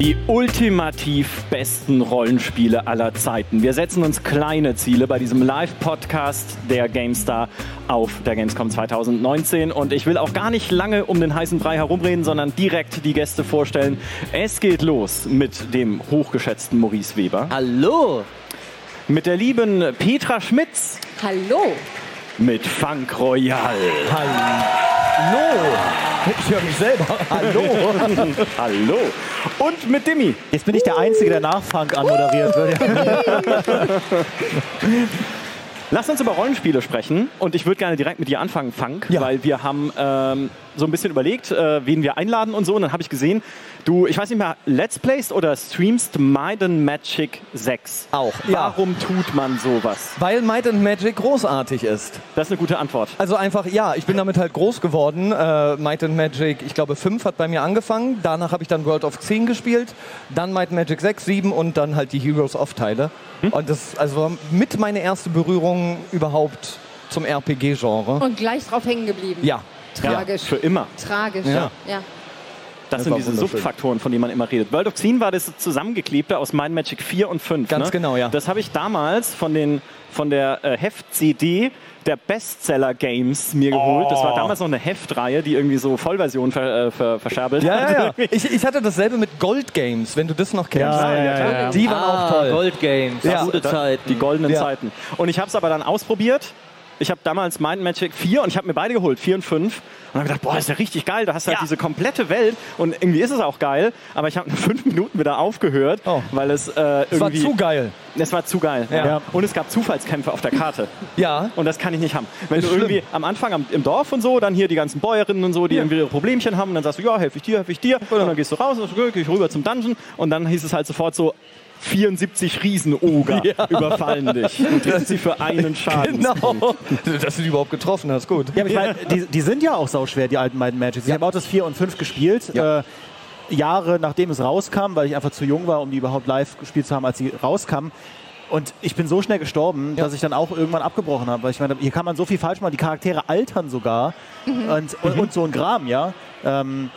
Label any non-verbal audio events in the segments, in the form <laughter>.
Die ultimativ besten Rollenspiele aller Zeiten. Wir setzen uns kleine Ziele bei diesem Live-Podcast der GameStar auf der Gamescom 2019. Und ich will auch gar nicht lange um den heißen Brei herumreden, sondern direkt die Gäste vorstellen. Es geht los mit dem hochgeschätzten Maurice Weber. Hallo! Mit der lieben Petra Schmitz. Hallo! Mit Funk Royal. Hallo! Ich höre mich selber. Hallo! <laughs> Hallo! Und mit Dimi. Jetzt bin ich der Einzige, der nach Funk anmoderiert wird. Lass uns über Rollenspiele sprechen und ich würde gerne direkt mit dir anfangen, Funk, Ja. weil wir haben ähm, so ein bisschen überlegt, äh, wen wir einladen und so. Und dann habe ich gesehen, du, ich weiß nicht mehr, Let's Playst oder streamst Might and Magic 6. Auch, ja. Warum tut man sowas? Weil Might and Magic großartig ist. Das ist eine gute Antwort. Also einfach, ja, ich bin damit halt groß geworden. Äh, Might and Magic, ich glaube 5 hat bei mir angefangen. Danach habe ich dann World of Xen gespielt. Dann Might and Magic 6, 7 und dann halt die Heroes of Teile. Und das also mit meine erste Berührung überhaupt zum RPG-Genre. Und gleich drauf hängen geblieben. Ja. Tragisch. Für immer. Tragisch. Ja. ja. Das, Das sind diese. Suchtfaktoren, von denen man immer redet. World of Xen war das zusammengeklebte aus Mind Magic 4 und 5. Ganz ne? genau, ja. Das habe ich damals von, den, von der äh, Heft-CD der Bestseller Games mir geholt. Das war damals noch eine Heftreihe, die irgendwie so Vollversion ver, äh, ver, verscherbelt Ja, hat. ja, <laughs> ja. Ich, ich hatte dasselbe mit Gold Games, wenn du das noch kennst. Ja, ja, ja, ja. Die waren auch toll. Gold Games, Ja. gute Zeiten. Die goldenen Ja. Zeiten. Und ich habe es aber dann ausprobiert. Ich habe damals Mind Magic 4 und ich habe mir beide geholt, 4 und 5. Und habe gedacht, boah, ist ja richtig geil. Du hast halt Ja. diese komplette Welt und irgendwie ist es auch geil. Aber ich habe nach <laughs> fünf Minuten wieder aufgehört, Oh. weil es äh, Es war irgendwie... zu geil. Es war zu geil. Ja. Und es gab Zufallskämpfe auf der Karte. Ja. Und das kann ich nicht haben. Wenn Ist du schlimm. irgendwie am Anfang am, im Dorf und so, dann hier die ganzen Bäuerinnen und so, die irgendwie ihre Problemchen haben, und dann sagst du, ja, helfe ich dir, helfe ich dir. Und dann gehst du raus, und dann gehe ich rüber zum Dungeon. Und dann hieß es halt sofort so, 74 Riesenoger <laughs> überfallen dich und triffst sie für einen Schaden. Genau. Dass du die überhaupt getroffen hast, gut. Ja, aber ich meine, die, die sind ja auch sauschwer, die alten Might and Magics. Ich habe auch das 4 und 5 gespielt. Äh, Jahre nachdem es rauskam, weil ich einfach zu jung war, um die überhaupt live gespielt zu haben, als sie rauskamen. Und ich bin so schnell gestorben, dass ich dann auch irgendwann abgebrochen habe. Weil ich meine, hier kann man so viel falsch machen. Die Charaktere altern sogar. Und, und, und so ein Gram, ja. Ähm,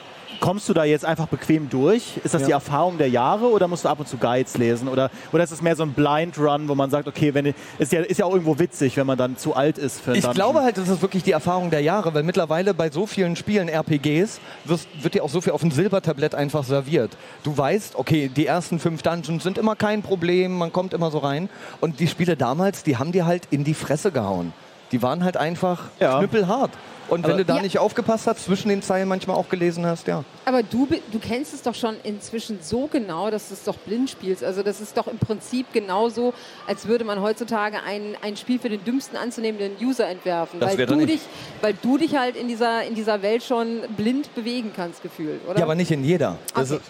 kommst du da jetzt einfach bequem durch? Ist das die Erfahrung der Jahre oder musst du ab und zu Guides lesen? Oder, oder ist es mehr so ein Blind Run, wo man sagt, okay, wenn ist ja, ist ja auch irgendwo witzig, wenn man dann zu alt ist für Ich glaube halt, das ist wirklich die Erfahrung der Jahre, weil mittlerweile bei so vielen Spielen RPGs wirst, wird dir auch so viel auf ein Silbertablett einfach serviert. Du weißt, okay, die ersten fünf Dungeons sind immer kein Problem, man kommt immer so rein. Und die Spiele damals, die haben dir halt in die Fresse gehauen. Die waren halt einfach Ja. knüppelhart. Und wenn du da Ja. nicht aufgepasst hast, zwischen den Zeilen manchmal auch gelesen hast, ja. Aber du, du kennst es doch schon inzwischen so genau, dass du es doch blind spielst. Also das ist doch im Prinzip genauso, als würde man heutzutage ein, ein Spiel für den dümmsten anzunehmenden User entwerfen. Das weil, du nicht. dich, weil du dich halt in dieser, in dieser Welt schon blind bewegen kannst, gefühlt, oder? Ja, aber nicht in jeder. Das Okay.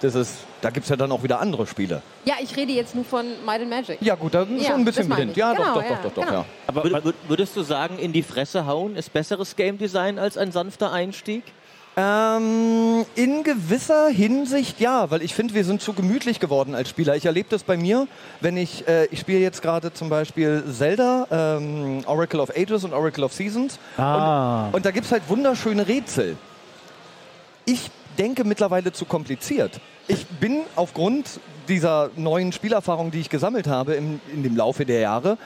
Das ist, da gibt es ja dann auch wieder andere Spiele. Ja, ich rede jetzt nur von Might and Magic. Ja gut, da ist Ja, schon ein bisschen blind. Ja, Genau, doch, doch, ja, doch, doch, doch, genau. ja. Aber Wür- wür- Würdest du sagen, in die Fresse hauen ist besseres Game Design als ein sanfter Einstieg? Ähm, in gewisser Hinsicht ja, weil ich finde, wir sind zu gemütlich geworden als Spieler. Ich erlebe das bei mir, wenn ich, äh, ich spiele jetzt gerade zum Beispiel Zelda, ähm, Oracle of Ages und Oracle of Seasons. Ah. Und, und da gibt es halt wunderschöne Rätsel. Ich denke mittlerweile zu kompliziert. Ich bin aufgrund dieser neuen Spielerfahrung, die ich gesammelt habe im, in dem Laufe der Jahre,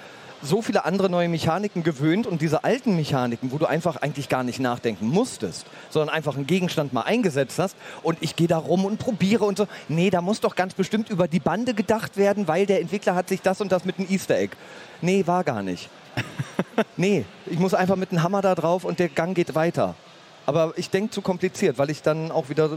so viele andere neue Mechaniken gewöhnt und diese alten Mechaniken, wo du einfach eigentlich gar nicht nachdenken musstest, sondern einfach einen Gegenstand mal eingesetzt hast und ich gehe da rum und probiere und so. Nee, da muss doch ganz bestimmt über die Bande gedacht werden, weil der Entwickler hat sich das und das mit einem Easter Egg. Nee, war gar nicht. Nee, ich muss einfach mit einem Hammer da drauf und der Gang geht weiter. Aber ich denke zu kompliziert, weil ich dann auch wieder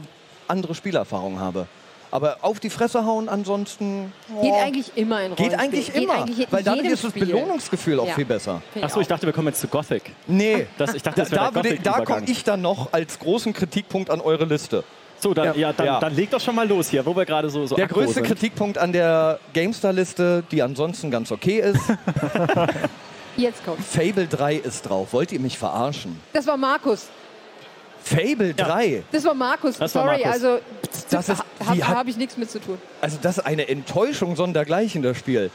andere Spielerfahrungen habe. Aber auf die Fresse hauen ansonsten. Geht oh, eigentlich immer in Geht Rollenspielen. eigentlich Geht immer. eigentlich in weil dadurch jedem ist das Spiel. Belohnungsgefühl auch Ja. viel besser. Achso, ich dachte, wir kommen jetzt zu Gothic. Nee. Das, ich dachte, Da, das da, da Gothic-Übergang. komme ich dann noch als großen Kritikpunkt an eure Liste. So, dann, ja, Ja. dann, Ja. dann leg doch schon mal los hier, wo wir gerade so, so Der größte sind. Kritikpunkt an der GameStar-Liste, die ansonsten ganz okay ist, <laughs> Jetzt kommt. Fable 3 ist drauf. Wollt ihr mich verarschen? Das war Markus. Fable 3? Das war Markus. Das war Sorry, Markus. also Das ist- habe hab ich nichts mit zu tun. Also das ist eine Enttäuschung sondergleichen, das Spiel.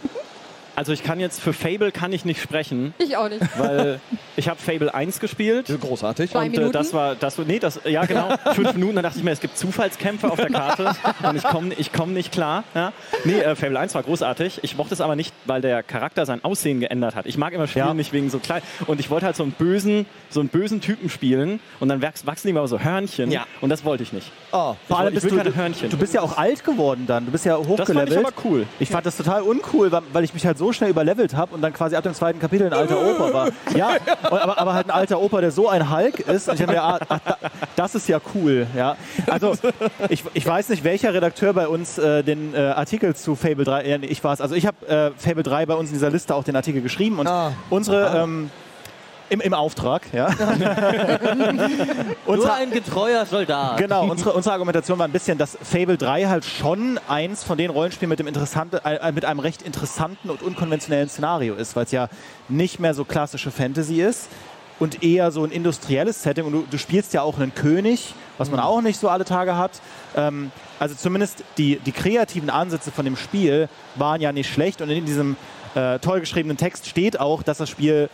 Also ich kann jetzt für Fable kann ich nicht sprechen, Ich auch nicht. weil ich habe Fable 1 gespielt. Großartig. Zwei Und äh, Minuten? das war, das, nee, das, ja genau, <laughs> fünf Minuten, dann dachte ich mir, es gibt Zufallskämpfe auf der Karte und ich komme ich komm nicht klar. Ja. Nee, äh, Fable 1 war großartig. Ich mochte es aber nicht, weil der Charakter sein Aussehen geändert hat. Ich mag immer Spiele Ja. nicht wegen so klein. Und ich wollte halt so einen bösen, so einen bösen Typen spielen und dann wachs- wachsen die mal so Hörnchen Ja. und das wollte ich nicht. Oh, Vor allem ich bist will du, keine Hörnchen. du bist ja auch alt geworden dann. Du bist ja Das fand hochgelevelt. ich aber cool. Ich fand das total uncool, weil- weil ich mich halt so schnell überlevelt habe und dann quasi ab dem zweiten Kapitel ein alter Opa war. Ja, <laughs> aber, aber halt ein alter Opa, der so ein Hulk ist. Und ich habe mir, ah, ah, da- das ist ja cool. Ja. Also ich, ich weiß nicht, welcher Redakteur bei uns äh, den äh, Artikel zu Fable 3, äh, ich war es. Also ich habe äh, Fable 3 bei uns in dieser Liste auch den Artikel geschrieben und Ah. unsere ähm, im, im Auftrag, ja. <laughs> Nur ein getreuer Soldat. Genau, unsere, unsere Argumentation war ein bisschen, dass Fable 3 halt schon eins von den Rollenspielen mit, dem interessante, äh, mit einem recht interessanten und unkonventionellen Szenario ist, weil es ja nicht mehr so klassische Fantasy ist und eher so ein industrielles Setting. Und du, du spielst ja auch einen König, was man auch nicht so alle Tage hat. Ähm, also zumindest die, die kreativen Ansätze von dem Spiel waren ja nicht schlecht. Und in diesem äh, toll geschriebenen Text steht auch, dass das Spiel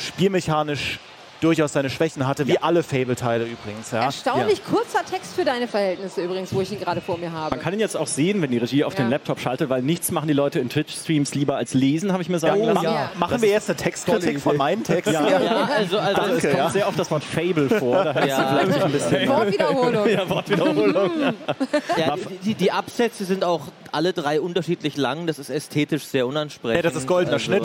spielmechanisch durchaus seine Schwächen hatte, wie alle Fable-Teile übrigens. Ja. Erstaunlich kurzer Text für deine Verhältnisse übrigens, wo ich ihn gerade vor mir habe. Man kann ihn jetzt auch sehen, wenn die Regie auf Ja. den Laptop schaltet, weil nichts machen die Leute in Twitch-Streams lieber als lesen, habe ich mir sagen Oh, lassen. ja. Machen wir jetzt eine Textkritik von meinen Texten? Ja. Ja, also, also Also es Danke, kommt ja. sehr oft das Wort Fable vor. Da Ja. vielleicht ein bisschen Wortwiederholung. ja, Wortwiederholung. ja, die, die Absätze sind auch alle drei unterschiedlich lang. Das ist ästhetisch sehr unansprechend. Ja, das ist goldener also, Schnitt.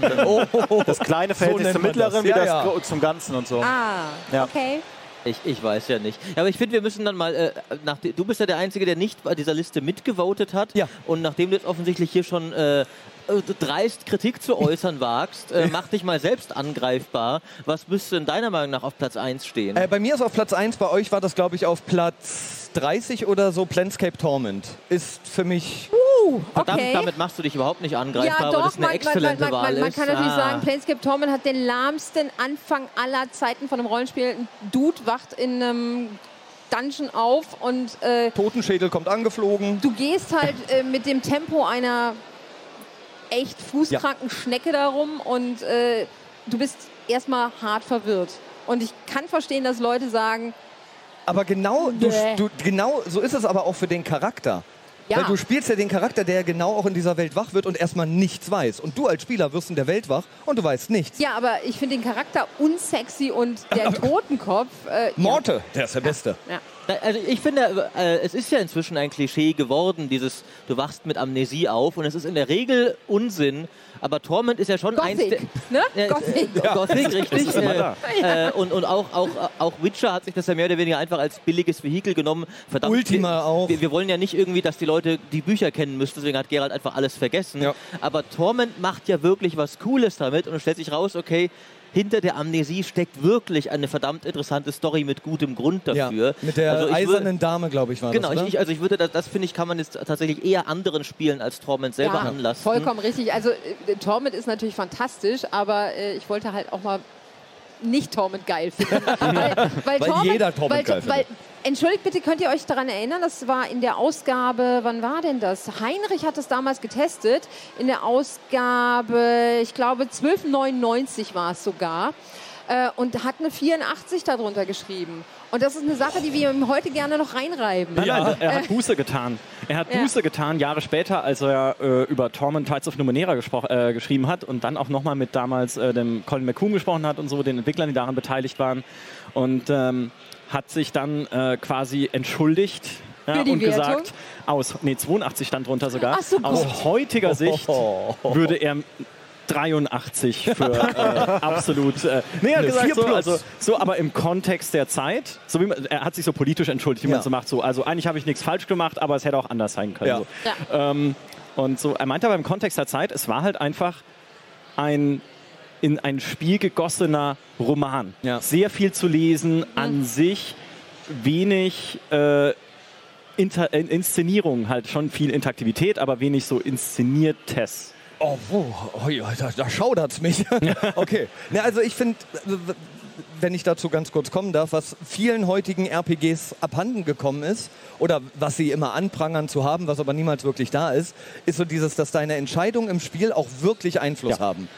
Also, <laughs> Das kleine Verhältnis nennt zum mittleren das. wie Ja, das ja. Zum Ganzen und so. Ah, Ja. okay. ich, ich weiß ja nicht. Aber ich finde, wir müssen dann mal. Äh, nach, du bist ja der Einzige, der nicht bei dieser Liste mitgevotet hat. Ja. Und nachdem du jetzt offensichtlich hier schon. Äh, dreist Kritik zu äußern wagst, äh, mach dich mal selbst angreifbar. Was müsste in deiner Meinung nach auf Platz 1 stehen? Äh, bei mir ist auf Platz 1, bei euch war das, glaube ich, auf Platz 30 oder so. Planscape Torment ist für mich. Uh, Verdammt, okay. damit machst du dich überhaupt nicht angreifbar, ja, weil doch, das eine man, man, man, exzellente man, Wahl man, man ist. kann natürlich Ah. sagen, Planescape Torment hat den lahmsten Anfang aller Zeiten von einem Rollenspiel. Ein Dude wacht in einem Dungeon auf und äh, Totenschädel kommt angeflogen. du gehst halt äh, mit dem Tempo einer echt fußkranken Schnecke darum und äh, du bist erstmal hart verwirrt. Und ich kann verstehen, dass Leute sagen, Aber genau, du, du, genau so ist es aber auch für den Charakter. Ja. Weil du spielst ja den Charakter, der genau auch in dieser Welt wach wird und erstmal nichts weiß. Und du als Spieler wirst in der Welt wach und du weißt nichts. ja, aber ich finde den Charakter unsexy und der <laughs> Totenkopf. Äh, Morte, der ist der Beste. Ja. Ja. Also ich finde, äh, es ist ja inzwischen ein Klischee geworden, dieses du wachst mit Amnesie auf und es ist in der Regel Unsinn, aber Torment ist ja schon eins der... Gothic, ne? Ja, Gothic. äh, Gothic, richtig. ist immer da. Äh, äh, und und auch, auch, auch Witcher hat sich das ja mehr oder weniger einfach als billiges Vehikel genommen. Verdammt, Ultima wir, auch. Wir, wir wollen ja nicht irgendwie, dass die Leute die Bücher kennen müssen, deswegen hat Gerald einfach alles vergessen. Ja. Aber Torment macht ja wirklich was Cooles damit und es stellt sich raus, okay, hinter der Amnesie steckt wirklich eine verdammt interessante Story mit gutem Grund Ja, dafür. mit der Also eisernen Dame, glaube ich, war Genau, das. ich, also ich würde, das, das finde ich, kann man jetzt tatsächlich eher anderen Spielen als Torment selber Ja, anlassen. vollkommen richtig. Also äh, Torment ist natürlich fantastisch, aber äh, ich wollte halt auch mal nicht Torment geil finden. <laughs> weil, weil, Weil jeder Torment weil, geil weil, Entschuldigt bitte, könnt ihr euch daran erinnern, das war in der Ausgabe, wann war denn das? Heinrich hat das damals getestet, in der Ausgabe, ich glaube 1299 war es sogar, äh, und hat eine 84 darunter geschrieben. Und das ist eine Sache, die wir ihm heute gerne noch reinreiben. Nein, nein, er hat Buße getan. Er hat Ja. Buße getan, Jahre später, als er äh, über Torment Tides of Numenera äh, geschrieben hat und dann auch nochmal mit damals äh, dem Colin McCoon gesprochen hat und so, den Entwicklern, die daran beteiligt waren. Und ähm, hat sich dann äh, quasi entschuldigt. Ja, und Wertung? gesagt, aus, nee, 82 stand drunter sogar. So, aus Gott. heutiger Sicht <laughs> würde er 83 für äh, absolut. Äh, nee, er hat gesagt, 4 so, also, so, aber im Kontext der Zeit, so wie man, er hat sich so politisch entschuldigt, wie Ja. man so macht. So, also eigentlich habe ich nichts falsch gemacht, aber es hätte auch anders sein können. Ja. So. Ja. Ähm, und so, er meinte aber im Kontext der Zeit, es war halt einfach ein in ein Spiel gegossener Roman. Ja. Sehr viel zu lesen, an sich wenig äh, Inter in Inszenierung, halt schon viel Interaktivität, aber wenig so inszeniertes. Oh, wo? Oh, ja, da, da schaudert's mich. <laughs> okay. Ne, also ich finde, wenn ich dazu ganz kurz kommen darf, was vielen heutigen RPGs abhanden gekommen ist oder was sie immer anprangern zu haben, was aber niemals wirklich da ist, ist so dieses, dass deine Entscheidungen im Spiel auch wirklich Einfluss Ja. haben.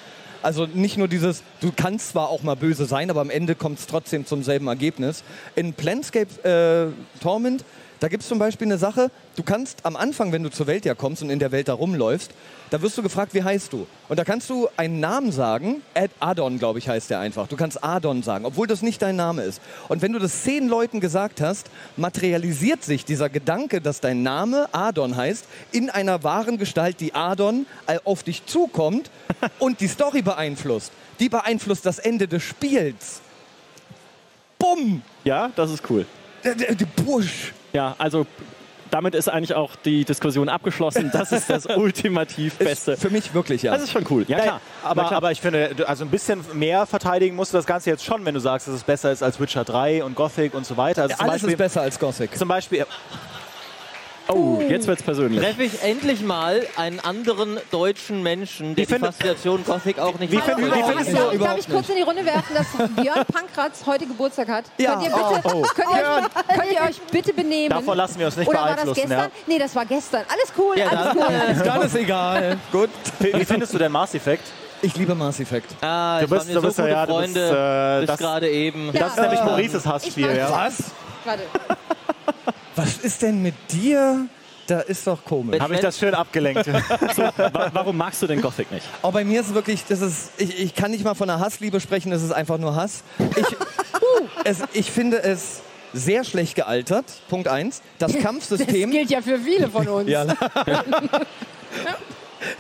Also nicht nur dieses, du kannst zwar auch mal böse sein, aber am Ende kommt es trotzdem zum selben Ergebnis. In Planescape äh, Torment, da gibt es zum Beispiel eine Sache, du kannst am Anfang, wenn du zur Welt ja kommst und in der Welt da rumläufst, da wirst du gefragt, wie heißt du? Und da kannst du einen Namen sagen, Ad Adon, glaube ich, heißt der einfach. Du kannst Adon sagen, obwohl das nicht dein Name ist. Und wenn du das zehn Leuten gesagt hast, materialisiert sich dieser Gedanke, dass dein Name Adon heißt, in einer wahren Gestalt, die Adon auf dich zukommt <laughs> und die Story beeinflusst. Die beeinflusst das Ende des Spiels. Bumm! Ja, das ist cool. Busch! Ja, also damit ist eigentlich auch die Diskussion abgeschlossen. Das ist das <laughs> ultimativ Beste. Ist für mich wirklich, ja. Das ist schon cool. Ja, klar. Aber, Na klar. aber ich finde, also ein bisschen mehr verteidigen musst du das Ganze jetzt schon, wenn du sagst, dass es besser ist als Witcher 3 und Gothic und so weiter. Also zum, Alles Beispiel, ist besser als Gothic. zum Beispiel, oh, jetzt wird's persönlich. Treffe ich endlich mal einen anderen deutschen Menschen, der Ich die finde- Faszination Gothic auch nicht Wie hat. finden- wie findest darf, du- ich- darf ich kurz in die Runde werfen, dass Björn Pankratz heute Geburtstag hat? Ja. Könnt, ihr bitte, Oh, oh. Könnt, ihr euch, könnt ihr euch bitte benehmen? Davon lassen wir uns nicht Oder war das beeinflussen, gestern? ja. Nee, das war gestern. Alles cool, Ja, alles cool. Dann ist egal. Gut. wie, findest du denn Mass Effect? Ich liebe Mass Effect. Ah, Du bist- du so bist ja- gute ja, du bist, Freunde, äh, bis das- gerade eben. Ja. Das ist nämlich Maurices Hassspiel, ja. Was? Warte. Was ist denn mit dir? Da ist doch komisch. Habe ich das schön abgelenkt. <laughs> Wa- Warum magst du denn Gothic nicht? Aber bei mir ist es wirklich, das ist, ich, ich kann nicht mal von einer Hassliebe sprechen, es ist einfach nur Hass. Ich, <laughs> es, ich finde es sehr schlecht gealtert, Punkt eins. Das <laughs> Das Kampfsystem, gilt ja für viele von uns. Ja.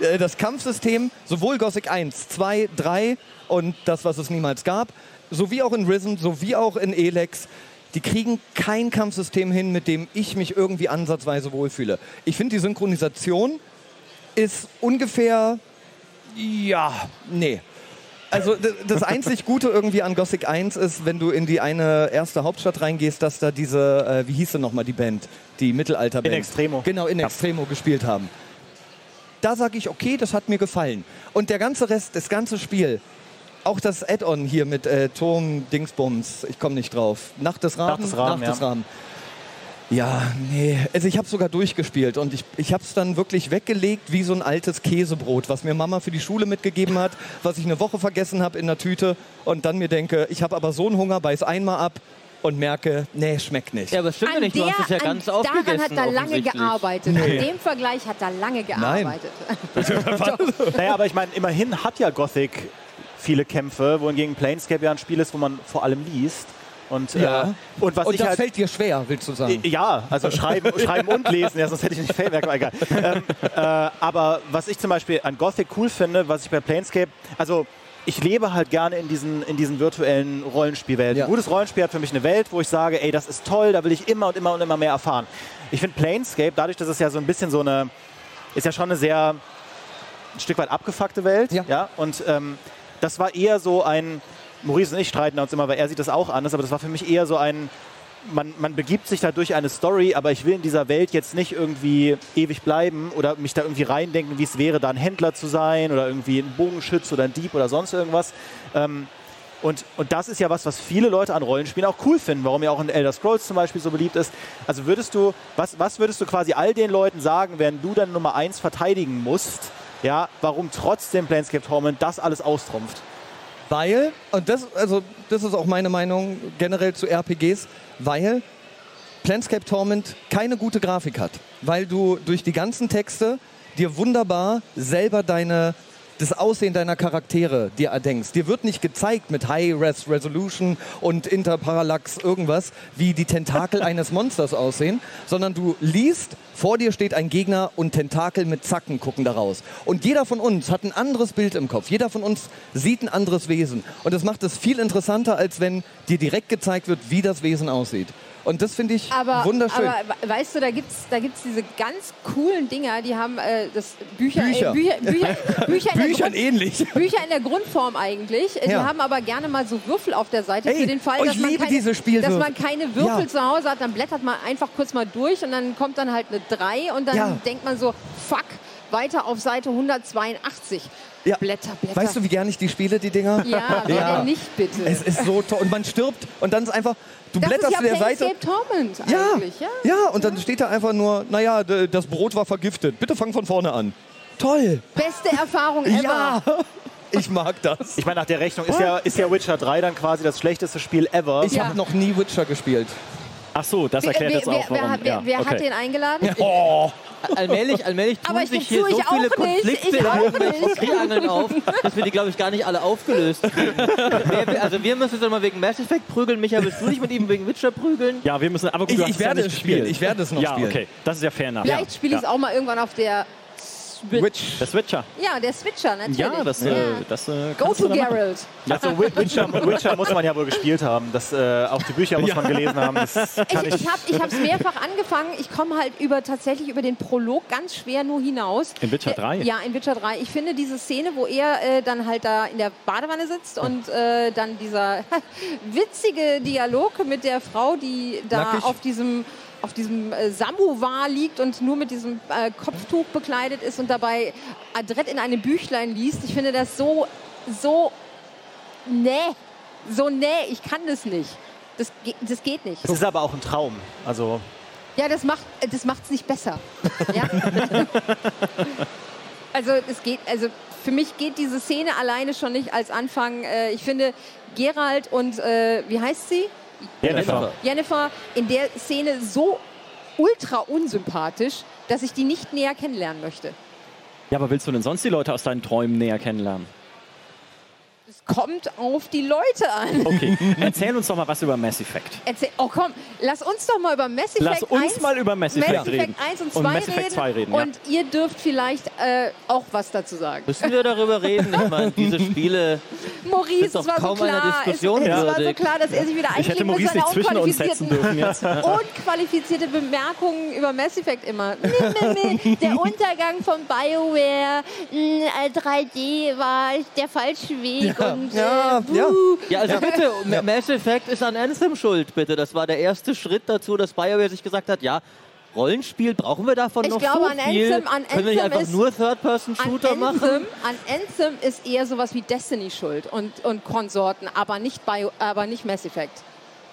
äh, das Kampfsystem, sowohl Gothic 1, 2, 3 und das, was es niemals gab, sowie auch in Risen, sowie auch in Elex, die kriegen kein Kampfsystem hin, mit dem ich mich irgendwie ansatzweise wohlfühle. Ich finde, die Synchronisation ist ungefähr, ja, nee. Also das einzig Gute irgendwie an Gothic 1 ist, wenn du in die eine erste Hauptstadt reingehst, dass da diese, äh, wie hieß denn nochmal die Band, die Mittelalterband. In Extremo. Genau, in Extremo gespielt haben. Da sage ich, okay, das hat mir gefallen. Und der ganze Rest, das ganze Spiel, auch das Add-on hier mit äh, Turm Dingsbums, ich komme nicht drauf. Nacht des Raben? Nacht des Raben, Nacht des ja. Raben. Ja, nee. Also ich habe sogar durchgespielt und ich, ich habe es dann wirklich weggelegt wie so ein altes Käsebrot, was mir Mama für die Schule mitgegeben hat, was ich eine Woche vergessen habe in der Tüte und dann mir denke, ich habe aber so einen Hunger, beiß einmal ab und merke, nee, schmeckt nicht. Ja, aber stimmt ja nicht, du hast es ja an- ganz daran aufgegessen. hat er lange gearbeitet. An dem Vergleich hat er lange gearbeitet. <laughs> naja, aber ich meine, immerhin hat ja Gothic viele Kämpfe, wohingegen Planescape ja ein Spiel ist, wo man vor allem liest. Und, Ja. äh, und was und ich das halt, fällt dir schwer, willst du sagen? Ja, also schreiben, <laughs> schreiben und lesen, ja, sonst hätte ich nicht Feldwerk, aber egal. Ähm, äh, aber was ich zum Beispiel an Gothic cool finde, was ich bei Planescape, also ich lebe halt gerne in diesen, in diesen virtuellen Rollenspielwelten. Ja. Ein gutes Rollenspiel hat für mich eine Welt, wo ich sage, ey, das ist toll, da will ich immer und immer und immer mehr erfahren. Ich finde Planescape, dadurch, dass es ja so ein bisschen so eine, ist ja schon eine sehr, ein Stück weit abgefuckte Welt. Ja. Und ähm, das war eher so ein, Maurice und ich streiten uns immer, weil er sieht das auch anders, aber das war für mich eher so ein, man, man begibt sich da durch eine Story, aber ich will in dieser Welt jetzt nicht irgendwie ewig bleiben oder mich da irgendwie reindenken, wie es wäre, da ein Händler zu sein oder irgendwie ein Bogenschütz oder ein Dieb oder sonst irgendwas. Ähm, und, und das ist ja was, was viele Leute an Rollenspielen auch cool finden, warum ja auch in Elder Scrolls zum Beispiel so beliebt ist. Also würdest du, was, was würdest du quasi all den Leuten sagen, wenn du dann Nummer 1 verteidigen musst, ja, warum trotzdem Planescape Torment das alles austrumpft? Weil, und das, also, das ist auch meine Meinung generell zu RPGs, weil Planescape Torment keine gute Grafik hat. Weil du durch die ganzen Texte dir wunderbar selber deine, das Aussehen deiner Charaktere dir erdenkst. Dir wird nicht gezeigt mit High-Res Resolution und Interparallax irgendwas, wie die Tentakel <laughs> eines Monsters aussehen, sondern du liest, vor dir steht ein Gegner und Tentakel mit Zacken gucken da raus. Und jeder von uns hat ein anderes Bild im Kopf. Jeder von uns sieht ein anderes Wesen. Und das macht es viel interessanter, als wenn dir direkt gezeigt wird, wie das Wesen aussieht. Und das finde ich Aber, wunderschön. aber we- weißt du, da gibt es da gibt's diese ganz coolen Dinger, die haben äh, das Bücher, Bücher. Äh, Bücher, Bücher, <laughs> Bücher, in der Büchern Grund, ähnlich. <laughs> Bücher in der Grundform eigentlich. Die Ja. haben aber gerne mal so Würfel auf der Seite Ey, für den Fall, oh, ich dass, man liebe keine, dass man keine Würfel Ja. zu Hause hat. Dann blättert man einfach kurz mal durch und dann kommt dann halt eine 3 und dann Ja. denkt man so, fuck, weiter auf Seite 182. Ja. Blätter, Blätter. Weißt du, wie gerne ich die spiele, die Dinger? Ja, <laughs> Ja. nicht, bitte? Es ist so toll. Und man stirbt und dann ist einfach, du das blätterst ist zu ja der Seite. Planescape Torment Ja, eigentlich, ja. ja, und dann steht da einfach nur, naja, das Brot war vergiftet. Bitte fang von vorne an. Toll. Beste Erfahrung <laughs> ever. Ja, <laughs> ich mag das. Ich meine, nach der Rechnung ist ja, ist ja Witcher 3 dann quasi das schlechteste Spiel ever. Ich Ja. habe noch nie Witcher gespielt. Ach so, das Wer, erklärt wer, jetzt auch, wer, wer, warum. hat- wer, ja, wer okay. hat den eingeladen? <laughs> Oh, Allmählich, allmählich tun Aber ich sich hier so ich viele auch nicht. Konflikte Triangeln auf, dass wir die, glaube ich, gar nicht alle aufgelöst kriegen. wer, also wir müssen jetzt mal wegen Mass Effect prügeln. Micha, willst du nicht mit ihm wegen Witcher prügeln? Ja, wir müssen, aber gut, Ich- du hast ich es ja werde nicht es spielen. Ich werde es noch ja, spielen. okay, das ist ja fair enough. Vielleicht spiele ich es auch mal irgendwann auf der Switch. Witch. Der Switcher. Ja, der Switcher, natürlich. Ja, das, äh, das äh, Go to. Geralt. Also Wi- Witcher, Witcher muss man ja wohl gespielt haben. Das, äh, auch die Bücher muss man gelesen haben. Das Ich, ich habe es mehrfach angefangen. Ich komme halt über tatsächlich über den Prolog ganz schwer nur hinaus. In Witcher Der- 3? Ja, in Witcher 3. Ich finde diese Szene, wo er äh, dann halt da in der Badewanne sitzt und äh, dann dieser <laughs> witzige Dialog mit der Frau, die da Nackig. auf diesem auf diesem äh, Samovar liegt und nur mit diesem äh, Kopftuch bekleidet ist und dabei adrett in einem Büchlein liest. Ich finde das so, so, nee, so nee, ich kann das nicht. Das, das geht nicht. Es ist aber auch ein Traum. Also Ja, das macht das macht's nicht besser. Ja? <laughs> also es geht, also für mich geht diese Szene alleine schon nicht als Anfang. Äh, ich finde Gerald und äh, wie heißt sie? Jennifer. Jennifer in der Szene so ultra unsympathisch, dass ich die nicht näher kennenlernen möchte. Ja, aber willst du denn sonst die Leute aus deinen Träumen näher kennenlernen? Kommt auf die Leute an. Okay, <laughs> erzähl uns doch mal was über Mass Effect. Erzähl, oh komm, lass uns doch mal über Mass Effect Lass uns 1 mal über Mass Effect Mass reden. Effect 1 und 2 Und Mass Effect reden. 2 reden, ja. Und ihr dürft vielleicht äh, auch was dazu sagen. Müssen wir darüber reden? Ich meine, diese <laughs> Spiele Maurice, Ist doch es war so kaum einer klar, Diskussion es, es war so klar, dass er sich wieder Ich hätte einkriegen mit seiner nicht zwischen uns setzen dürfen jetzt. <laughs> unqualifizierte Bemerkungen über Mass Effect immer. Nee, nee, nee. Der Untergang von BioWare, mh, 3D war der falsche Weg Ja, und ja, ja. Ja, also bitte, Ma- Mass Effect ist an Anthem schuld, bitte. Das war der erste Schritt dazu, dass BioWare sich gesagt hat, ja, Rollenspiel, brauchen wir davon Ich noch glaube, so an viel? Anthem- an Können wir nicht einfach ist- nur Third-Person-Shooter machen? Anthem, an Anthem ist eher sowas wie Destiny schuld und, und Konsorten, aber nicht, Bio, aber nicht Mass Effect.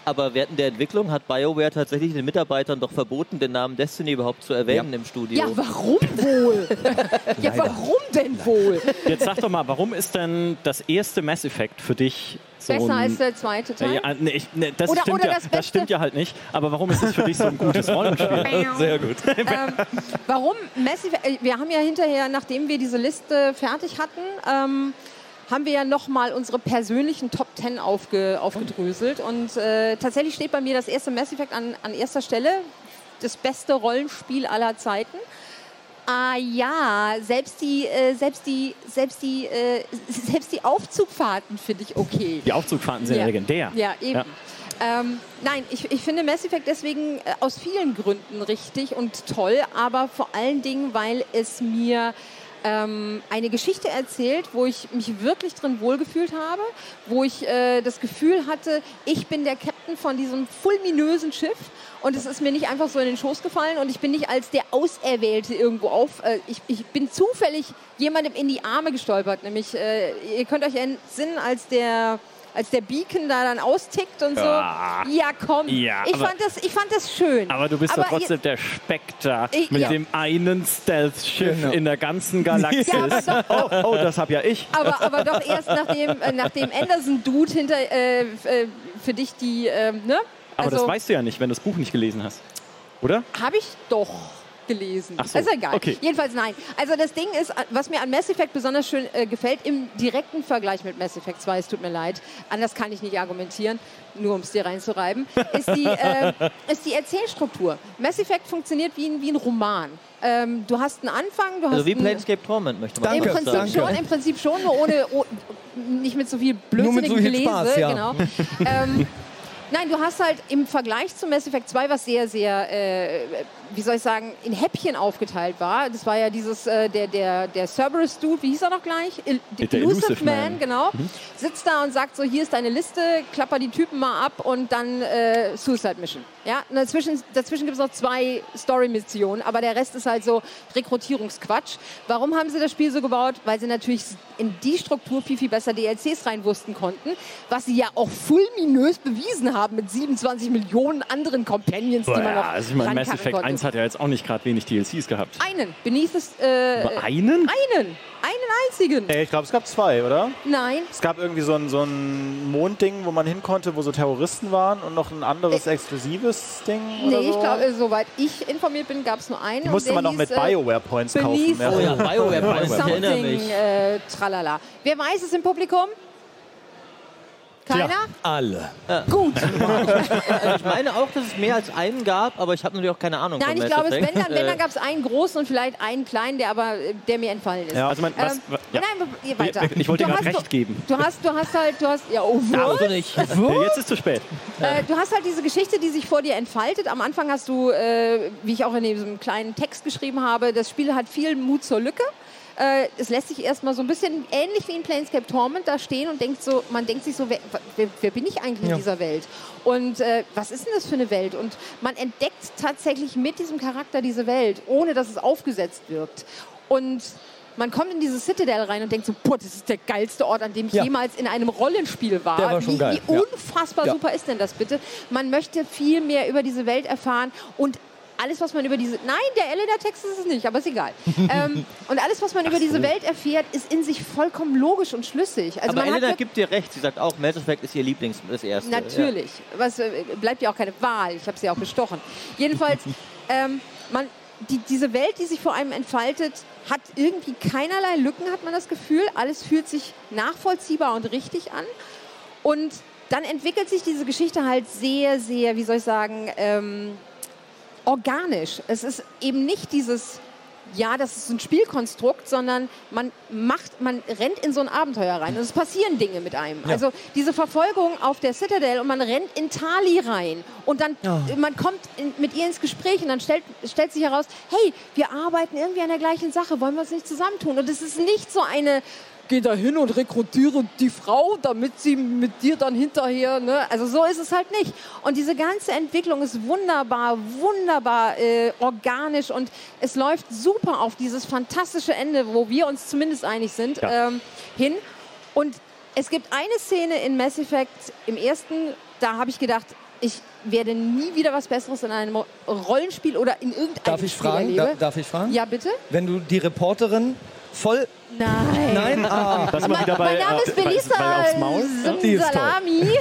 Aber während der Entwicklung hat BioWare tatsächlich den Mitarbeitern doch verboten, den Namen Destiny überhaupt zu erwähnen im Studio. Ja, warum wohl? <laughs> ja, warum denn wohl? Jetzt sag doch mal, warum ist denn das erste Mass Effect für dich so Besser ein... als der zweite Teil? Ja, nee, ich, nee, das, Oder- stimmt oder ja, das das, stimmt ja halt nicht. Aber warum ist es für dich so ein gutes <laughs> Rollenspiel? Sehr gut. <laughs> ähm, warum Mass Effect? äh, Wir haben ja hinterher, nachdem wir diese Liste fertig hatten, ähm, haben wir ja nochmal unsere persönlichen Top 10 aufge, aufgedröselt. Und äh, tatsächlich steht bei mir das erste Mass Effect an, an erster Stelle. Das beste Rollenspiel aller Zeiten. Ah ja, selbst die, äh, selbst die, selbst die, äh, <laughs> selbst die Aufzugfahrten finde ich okay. Die Aufzugfahrten sind ja. Legendär. Ja, eben. Ja. Ähm, nein, ich, ich finde Mass Effect deswegen äh, aus vielen Gründen richtig und toll, aber vor allen Dingen, weil es mir ähm, eine Geschichte erzählt, wo ich mich wirklich drin wohlgefühlt habe, wo ich äh, das Gefühl hatte, ich bin der Captain von diesem fulminösen Schiff und es ist mir nicht einfach so in den Schoß gefallen und ich bin nicht als der Auserwählte irgendwo auf. Äh, ich, ich bin zufällig jemandem in die Arme gestolpert, nämlich äh, ihr könnt euch entsinnen, als der als der Beacon da dann austickt und so. Ja. Ja, komm. Ja, ich, aber- fand das, ich fand das schön. Aber du bist Aber doch trotzdem der Spectre Ich- mit ja. dem einen Stealth-Schiff Genau. in der ganzen Galaxis. Ja, oh, oh, das hab ja ich. aber, aber doch erst nachdem, äh, nachdem Anderson-Dude hinter äh, äh, für dich die, ähm, ne? Aber das weißt du ja nicht, wenn du das Buch nicht gelesen hast. Oder? Habe ich doch gelesen. Ach so, Ist egal. okay. Jedenfalls nein. Also das Ding ist, was mir an Mass Effect besonders schön äh, gefällt, im direkten Vergleich mit Mass Effect 2, es tut mir leid, anders kann ich nicht argumentieren, nur um es dir reinzureiben, <laughs> ist die, äh, ist die Erzählstruktur. Mass Effect funktioniert wie ein, wie ein Roman. Ähm, du hast einen Anfang, du hast Also wie Planescape Torment, möchte man Danke, Im einfach Prinzip sagen. danke. schon, im Prinzip schon, nur ohne, oh, nicht mit so viel blödsinnigen so Gelese. Spaß, ja. Genau. ähm, <laughs> nein, du hast halt im Vergleich zu Mass Effect 2, was sehr, sehr äh, wie soll ich sagen, in Häppchen aufgeteilt war. Das war ja dieses, äh, der, der, der Cerberus-Dude, wie hieß er noch gleich? Il Der Elusive Man. genau. Sitzt da und sagt so, hier ist deine Liste, klapper die Typen mal ab und dann äh, Suicide Mission. Ja, und dazwischen, dazwischen gibt es noch zwei Story-Missionen, aber der Rest ist halt so Rekrutierungsquatsch. Warum haben sie das Spiel so gebaut? Weil sie natürlich in die Struktur viel, viel besser DLCs reinwursten konnten, was sie ja auch fulminös bewiesen haben mit 27 Millionen anderen Companions, die man noch also ich meine, Mass Effect konnte. 1 hat ja jetzt auch nicht gerade wenig DLCs gehabt. Einen, Beneath is, äh, einen? einen, einen einzigen. Nee, ich glaube, es gab zwei, oder? Nein, Es gab irgendwie so ein, so ein Mondding, wo man hin konnte, wo so Terroristen waren und noch ein anderes exklusives Ding oder nee, so. ich glaube, äh, soweit ich informiert bin, gab es nur einen. Die musste man noch hieß, mit äh, Bioware-Points kaufen. Beneath- Ja. Oh ja, Bioware Points, ich erinnere Something, mich. äh, tralala. Wer weiß es im Publikum? Keiner? Alle. Gut. <laughs> Ich meine auch, dass es mehr als einen gab, aber ich habe natürlich auch keine Ahnung Nein, ich glaube, es- wenn dann, wenn dann Äh, gab es einen großen und vielleicht einen kleinen, der aber äh, der mir entfallen ist. Ja. Also, mein, was, Ähm, ja. Nein, wir- weiter. Ich wollte dir gerade recht geben. Du hast, du hast halt, du hast, ja, oh, was? also nicht. Ja, Jetzt ist zu spät. Äh, du hast halt diese Geschichte, die sich vor dir entfaltet. Am Anfang hast du, äh, wie ich auch in diesem kleinen Text geschrieben habe, das Spiel hat viel Mut zur Lücke. Äh, es lässt sich erstmal so ein bisschen ähnlich wie in Planescape Torment da stehen und denkt so, man denkt sich so, wer, wer, wer bin ich eigentlich in dieser Welt? Und äh, was ist denn das für eine Welt? Und man entdeckt tatsächlich mit diesem Charakter diese Welt, ohne dass es aufgesetzt wirkt. Und man kommt in diese Citadel rein und denkt so, boah, das ist der geilste Ort, an dem ich Ja. jemals in einem Rollenspiel war. War wie, wie ja. unfassbar Ja. super ist denn das bitte? Man möchte viel mehr über diese Welt erfahren und alles, was man über diese. Nein, der Elena-Text ist es nicht, aber ist egal. <laughs> ähm, und alles, was man über diese Welt erfährt, ist in sich vollkommen logisch und schlüssig. Also aber man Elena hat ja- gibt dir recht. Sie sagt auch, Mass Effect ist ihr Lieblings, das erste. Natürlich. Was, äh, bleibt ja auch keine Wahl. Ich habe sie auch bestochen. Jedenfalls, <laughs> ähm, man, die, diese Welt, die sich vor einem entfaltet, hat irgendwie keinerlei Lücken, hat man das Gefühl. Alles fühlt sich nachvollziehbar und richtig an. Und dann entwickelt sich diese Geschichte halt sehr, sehr, wie soll ich sagen, ähm, organisch. Es ist eben nicht dieses, ja, das ist ein Spielkonstrukt, sondern man macht, man rennt in so ein Abenteuer rein und es passieren Dinge mit einem. Also diese Verfolgung auf der Citadel und man rennt in Tali rein und dann man kommt in, mit ihr ins Gespräch und dann stellt, stellt sich heraus, hey, wir arbeiten irgendwie an der gleichen Sache, wollen wir uns nicht zusammentun? Und es ist nicht so eine Geh da hin und rekrutiere die Frau, damit sie mit dir dann hinterher. Ne? Also so ist es halt nicht. Und diese ganze Entwicklung ist wunderbar, wunderbar äh, organisch und es läuft super auf dieses fantastische Ende, wo wir uns zumindest einig sind, Ja. ähm, hin. Und es gibt eine Szene in Mass Effect im ersten, da habe ich gedacht, ich werde nie wieder was Besseres in einem Rollenspiel oder in irgendeinem Darf ich Spiel fragen? erlebe. Da, darf ich fragen? Ja, bitte? Wenn du die Reporterin voll. Nein. Nein? Ah. <laughs> Das immer wieder bei, mein Name äh, ist Belisa toll. Simsalami.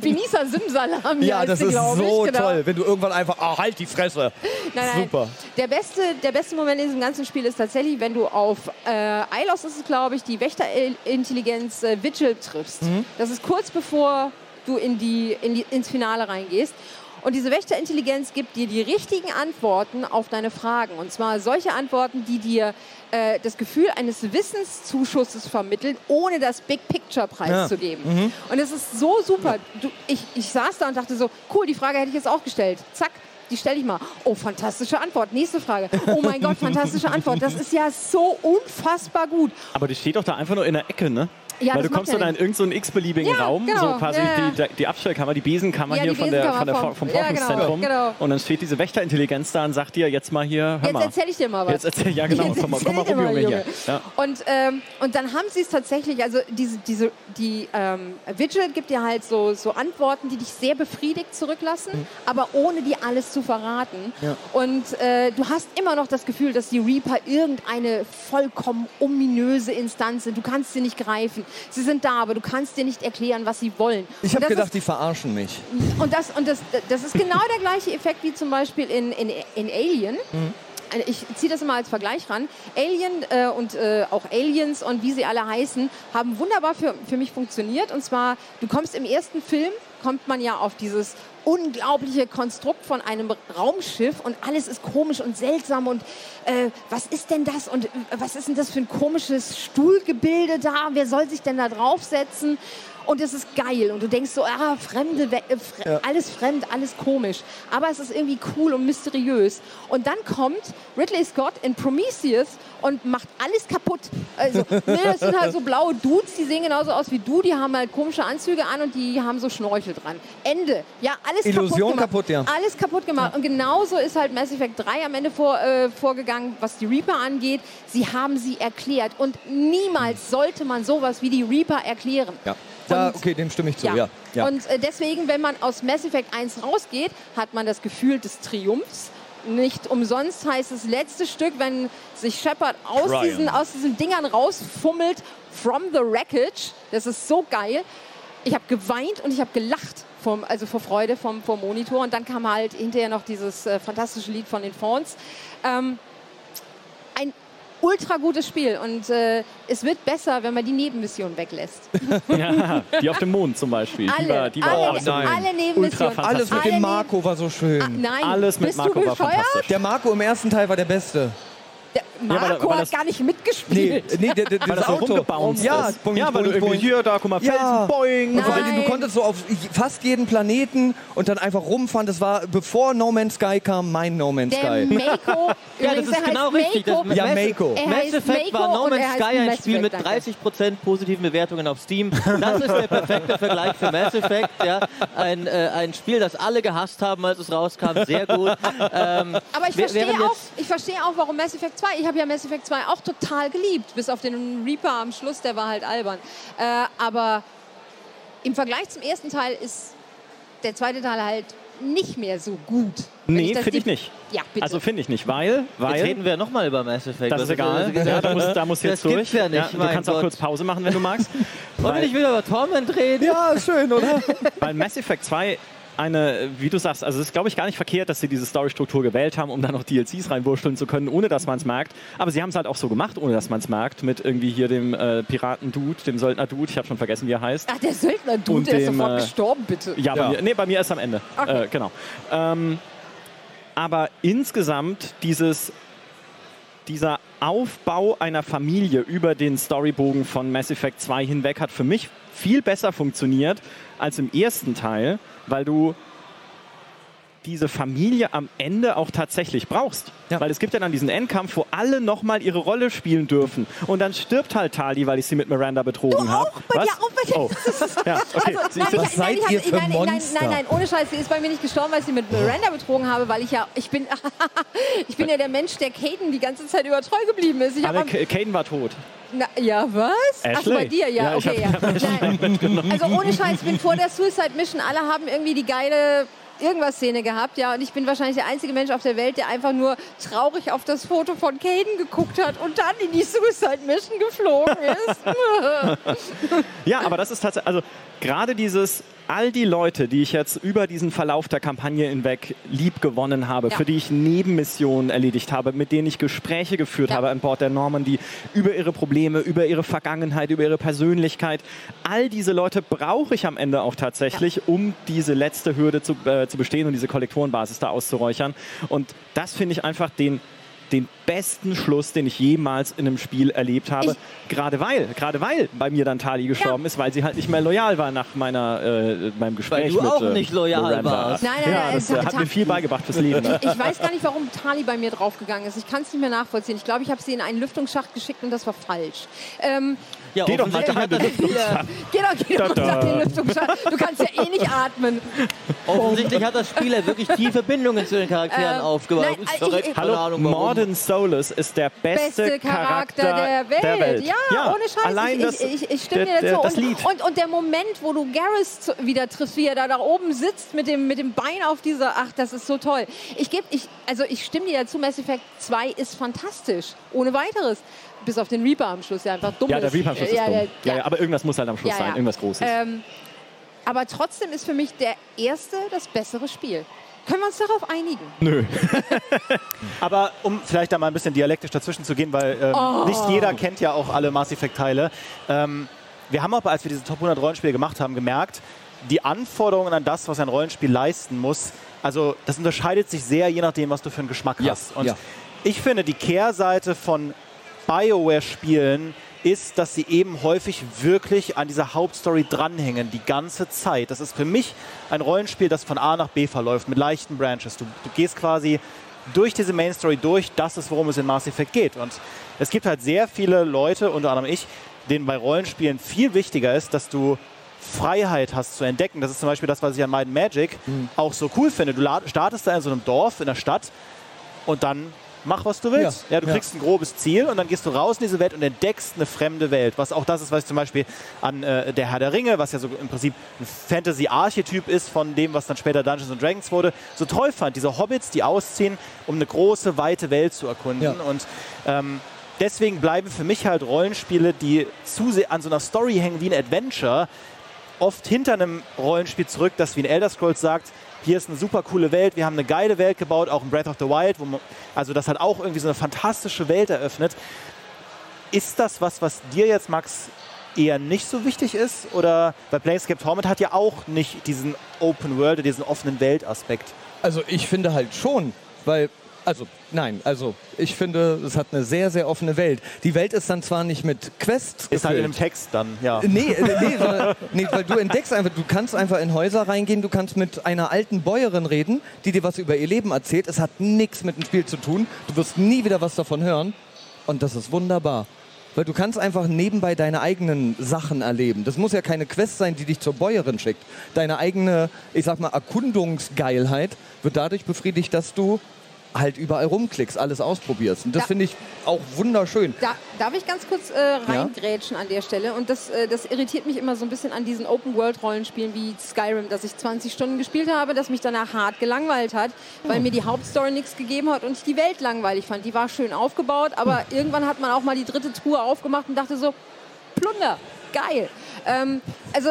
Benisa Simsalami Ja, das sie, ist glaub ich. so genau. toll. Wenn du irgendwann einfach. Ah, halt die Fresse. Nein, nein. Super. Der beste, der beste Moment in diesem ganzen Spiel ist tatsächlich, wenn du auf äh, Ilos ist es, glaube ich, die Wächterintelligenz äh, Vigil triffst. Mhm. Das ist kurz bevor du in die, in die, ins Finale reingehst. Und diese Wächterintelligenz gibt dir die richtigen Antworten auf deine Fragen. Und zwar solche Antworten, die dir äh, das Gefühl eines Wissenszuschusses vermitteln, ohne das Big Picture preiszugeben. Und es ist so super. Du, ich, ich saß da und dachte so, cool, die Frage hätte ich jetzt auch gestellt. Zack, die stelle ich mal. Oh, fantastische Antwort. Nächste Frage. Oh mein Gott, fantastische Antwort. Das ist ja so unfassbar gut. Aber die steht doch da einfach nur in der Ecke, ne? Ja, Weil du kommst macht so ja da in irgendeinen so x-beliebigen Ja, Raum, genau. so quasi Ja. Die, die Abstellkammer, die Besenkammer hier die von der, von der, Besenkammer vom ja, genau, Forschungszentrum. genau. Und dann steht diese Wächterintelligenz da und sagt dir, jetzt mal hier, hör Jetzt mal. erzähle ich dir mal was. Jetzt erzähl, ja genau, Jetzt komm mal, komm mal erzähl rum, Junge, hier. Und, ähm, und dann haben sie es tatsächlich, also diese, diese, die ähm, Vigil gibt dir halt so, so Antworten, die dich sehr befriedigt zurücklassen, Mhm. aber ohne dir alles zu verraten. Und äh, du hast immer noch das Gefühl, dass die Reaper irgendeine vollkommen ominöse Instanz sind. Du kannst sie nicht greifen. Sie sind da, aber du kannst dir nicht erklären, was sie wollen. Ich habe gedacht, ist, die verarschen mich. und das, und das, das ist genau der gleiche Effekt wie zum Beispiel in, in, in Alien. Ich ziehe das immer als Vergleich ran. Alien äh, und äh, auch Aliens und wie sie alle heißen, haben wunderbar für, für mich funktioniert. Und zwar, du kommst im ersten Film, kommt man ja auf dieses unglaubliche Konstrukt von einem Raumschiff und alles ist komisch und seltsam und äh, was ist denn das und äh, was ist denn das für ein komisches Stuhlgebilde da? Wer soll sich denn da draufsetzen? Und es ist geil und du denkst so, ah, fremde, äh, fre Ja. alles fremd, alles komisch. Aber es ist irgendwie cool und mysteriös. Und dann kommt Ridley Scott in Prometheus und macht alles kaputt. Also, <laughs> nee, das sind halt so blaue Dudes, die sehen genauso aus wie du, die haben halt komische Anzüge an und die haben so Schnorchel dran. Ende. Ja, alles Illusion kaputt gemacht. kaputt, ja. Alles kaputt gemacht. Und genauso ist halt Mass Effect 3 am Ende vor, äh, vorgegangen, was die Reaper angeht. Sie haben sie erklärt. Und niemals sollte man sowas wie die Reaper erklären. Ja. Da, Und- okay, dem stimme ich zu. Ja. Ja. Und äh, deswegen, wenn man aus Mass Effect 1 rausgeht, hat man das Gefühl des Triumphs. Nicht umsonst heißt es letzte Stück, wenn sich Shepard aus diesen, aus diesen Dingern rausfummelt, from the wreckage. Das ist so geil. Ich habe geweint und ich habe gelacht, vom, also vor Freude vom, vom Monitor. Und dann kam halt hinterher noch dieses äh, fantastische Lied von den Fawns. Ähm, ultra gutes Spiel und äh, es wird besser, wenn man die Nebenmission weglässt. <laughs> Ja, die auf dem Mond zum Beispiel. die war, Alle, die war alle, nein. alle Nebenmissionen. Alles mit Alle dem Marco war so schön. Ah, nein, Alles mit bist Marco du war bescheuert? fantastisch. Der Marco im ersten Teil war der Beste. Der weil- Marco weil hat das- gar nicht Nee, mitgespielt. nee, der, der, <laughs> Weil das das so Auto. rumgebounced ja, ist. boing, ja, weil du boing, irgendwie boing. hier, da, guck mal, Felsen, Ja. boing. Und vor allen Nein. Du konntest so auf fast jeden Planeten und dann einfach rumfahren. Das war, bevor No Man's Sky kam, mein No Man's Der Sky. Mako, <laughs> Ja, das ist genau heißt richtig. Mako. Das Ja, Mako. Mass Effect war Mako No Man's Sky ein Mass Spiel mit Effect, danke. 30% positiven Bewertungen auf Steam. Das ist der perfekte Vergleich für Mass Effect. Ja. Ein, äh, ein Spiel, das alle gehasst haben, als es rauskam. Sehr gut. <laughs> Ähm, Aber ich verstehe auch, ich verstehe auch, warum Mass Effect 2. Ich habe ja Mass Effect 2 auch total geliebt, bis auf den Reaper am Schluss, der war halt albern. Äh, aber im Vergleich zum ersten Teil ist der zweite Teil halt nicht mehr so gut. Nee, das finde ich nicht. Ja, bitte. Also finde ich nicht, weil, Jetzt weil reden wir nochmal über Mass Effect. das ist egal. Ja, da musst, da musst du das jetzt durch. ja nicht, du mein kannst auch Gott. kurz Pause machen, wenn du magst. Und ich will über Torment reden. Ja, schön, oder? <laughs> Weil Mass Effect 2 eine, wie du sagst, also es ist, glaube ich, gar nicht verkehrt, dass sie diese Storystruktur gewählt haben, um dann noch DLCs reinwurschteln zu können, ohne dass man es merkt. Aber sie haben es halt auch so gemacht, ohne dass man es merkt, mit irgendwie hier dem äh, Piraten-Dude, dem Söldner-Dude, ich habe schon vergessen, wie er heißt. Ach, der Söldner, du, Und der ist sofort äh, gestorben, bitte. Ja, bei Ja. mir, nee, bei mir erst am Ende. Okay. Äh, genau. Ähm, aber insgesamt dieses, dieser Aufbau einer Familie über den Storybogen von Mass Effect 2 hinweg hat für mich viel besser funktioniert als im ersten Teil, weil du diese Familie am Ende auch tatsächlich brauchst. Ja. Weil es gibt ja dann diesen Endkampf, wo alle nochmal ihre Rolle spielen dürfen. Und dann stirbt halt Tali, weil ich sie mit Miranda betrogen habe. auch, bei dir auch, bei dir. Oh. Ja, okay. Also, nein? Was ich, seid nein, ihr für nein, nein, nein, nein, nein, ohne Scheiß, sie ist bei mir nicht gestorben, weil ich sie mit Miranda betrogen habe, weil ich ja, ich bin, <laughs> ich bin ja der Mensch, der Kaden die ganze Zeit über treu geblieben ist. Ich Aber Kaden war tot. na, ja, was? Ach bei dir, ja, Ja, ich okay, ja. <laughs> <laughs> Also ohne Scheiß, ich bin vor der Suicide Mission, alle haben irgendwie die geile irgendwas Szene gehabt, ja, und ich bin wahrscheinlich der einzige Mensch auf der Welt, der einfach nur traurig auf das Foto von Caden geguckt hat und dann in die Suicide Mission geflogen ist. <laughs> Ja, aber das ist tatsächlich, also gerade dieses, all die Leute, die ich jetzt über diesen Verlauf der Kampagne hinweg lieb gewonnen habe, Ja. für die ich Nebenmissionen erledigt habe, mit denen ich Gespräche geführt Ja. habe an Bord der Normandy, über ihre Probleme, über ihre Vergangenheit, über ihre Persönlichkeit, all diese Leute brauche ich am Ende auch tatsächlich, um diese letzte Hürde zu, äh, zu bestehen und diese Kollektorenbasis da auszuräuchern. Und das finde ich einfach den den besten Schluss, den ich jemals in einem Spiel erlebt habe. gerade weil, gerade weil bei mir dann Tali gestorben ist, weil sie halt nicht mehr loyal war nach meiner, äh, meinem Gespräch du mit auch äh, nicht loyal Miranda. warst. Nein, nein, ja, nein, das äh, hat mir viel beigebracht fürs Leben. Ich weiß gar nicht, warum Tali bei mir draufgegangen ist. Ich kann es nicht mehr nachvollziehen. Ich glaube, ich habe sie in einen Lüftungsschacht geschickt und das war falsch. Ähm, Ja, Geh doch mal da Spiel, ja- geh doch, geh doch Da, den Lüftungsschacht. Du kannst ja eh nicht atmen. offensichtlich hat das Spiel ja wirklich tiefe Bindungen zu den Charakteren Ähm, aufgebaut. nein, Ist ich- ich- Hallo, Ahnung warum. Solus ist der beste, Beste Charakter der Welt. Ja, ohne Scheiß. Allein ich, das, ich, ich, stimme der, dir der, dazu. das und, Lied. Und, und der Moment, wo du Garrus wieder triffst, wie er da, da oben sitzt mit dem, mit dem Bein auf dieser, ach, das ist so toll. Ich gebe, ich, also ich stimme dir dazu, Mass Effect 2 ist fantastisch. Ohne weiteres. Bis auf den Reaper am Schluss, der einfach dumm ja, ist. der Reaper am Schluss ja, ist dumm. der- ja, ja. ja, aber irgendwas muss halt am Schluss Ja, sein, ja. irgendwas Großes. Ähm, aber trotzdem ist für mich der erste das bessere Spiel. Können wir uns darauf einigen? Nö. <laughs> Aber um vielleicht da mal ein bisschen dialektisch dazwischen zu gehen, weil ähm, Oh. nicht jeder kennt ja auch alle Mass Effect-Teile. Ähm, wir haben aber, als wir diese Top 100 Rollenspiele gemacht haben, gemerkt, die Anforderungen an das, was ein Rollenspiel leisten muss, also das unterscheidet sich sehr, je nachdem, was du für einen Geschmack Ja, hast. Und ja. ich finde, die Kehrseite von BioWare-Spielen ist, dass sie eben häufig wirklich an dieser Hauptstory dranhängen, die ganze Zeit. Das ist für mich ein Rollenspiel, das von A nach B verläuft, mit leichten Branches. Du, du gehst quasi durch diese Main Story durch, das ist, worum es in Mass Effect geht. Und es gibt halt sehr viele Leute, unter anderem ich, denen bei Rollenspielen viel wichtiger ist, dass du Freiheit hast zu entdecken. Das ist zum Beispiel das, was ich an Might Magic Mhm. auch so cool finde. Du startest da in so einem Dorf, in der Stadt und dann mach, was du willst. Ja, Ja, du ja. kriegst ein grobes Ziel und dann gehst du raus in diese Welt und entdeckst eine fremde Welt. Was auch das ist, was ich zum Beispiel an äh, der Herr der Ringe, was ja so im Prinzip ein Fantasy-Archetyp ist von dem, was dann später Dungeons and Dragons wurde, so toll fand. Diese Hobbits, die ausziehen, um eine große, weite Welt zu erkunden. Ja. Und ähm, deswegen bleiben für mich halt Rollenspiele, die zu an so einer Story hängen wie ein Adventure, oft hinter einem Rollenspiel zurück, das wie ein Elder Scrolls sagt, hier ist eine super coole Welt, wir haben eine geile Welt gebaut, auch in Breath of the Wild, man, also das hat auch irgendwie so eine fantastische Welt eröffnet. Ist das was, was dir jetzt, Max, eher nicht so wichtig ist? Oder weil Planescape Torment hat ja auch nicht diesen Open World, diesen offenen Weltaspekt. Also ich finde halt schon, weil, also nein, also ich finde, es hat eine sehr, sehr offene Welt. Die Welt ist dann zwar nicht mit Quests Ist halt in einem gefüllt. Text dann, ja. Nee, äh, nee, sondern, nee, weil du entdeckst einfach, du kannst einfach in Häuser reingehen, du kannst mit einer alten Bäuerin reden, die dir was über ihr Leben erzählt. Es hat nichts mit dem Spiel zu tun. Du wirst nie wieder was davon hören. Und das ist wunderbar. Weil du kannst einfach nebenbei deine eigenen Sachen erleben. Das muss ja keine Quest sein, die dich zur Bäuerin schickt. Deine eigene, ich sag mal, Erkundungsgeilheit wird dadurch befriedigt, dass du halt überall rumklickst, alles ausprobierst. Und das Ja. finde ich auch wunderschön. Da, darf ich ganz kurz äh, reingrätschen an der Stelle? Und das, äh, das irritiert mich immer so ein bisschen an diesen Open-World-Rollenspielen wie Skyrim, dass ich 20 Stunden gespielt habe, das mich danach hart gelangweilt hat, weil mir die Hauptstory nichts gegeben hat und ich die Welt langweilig fand. Die war schön aufgebaut, aber irgendwann hat man auch mal die dritte Truhe aufgemacht und dachte so, Plunder, geil. Ähm, also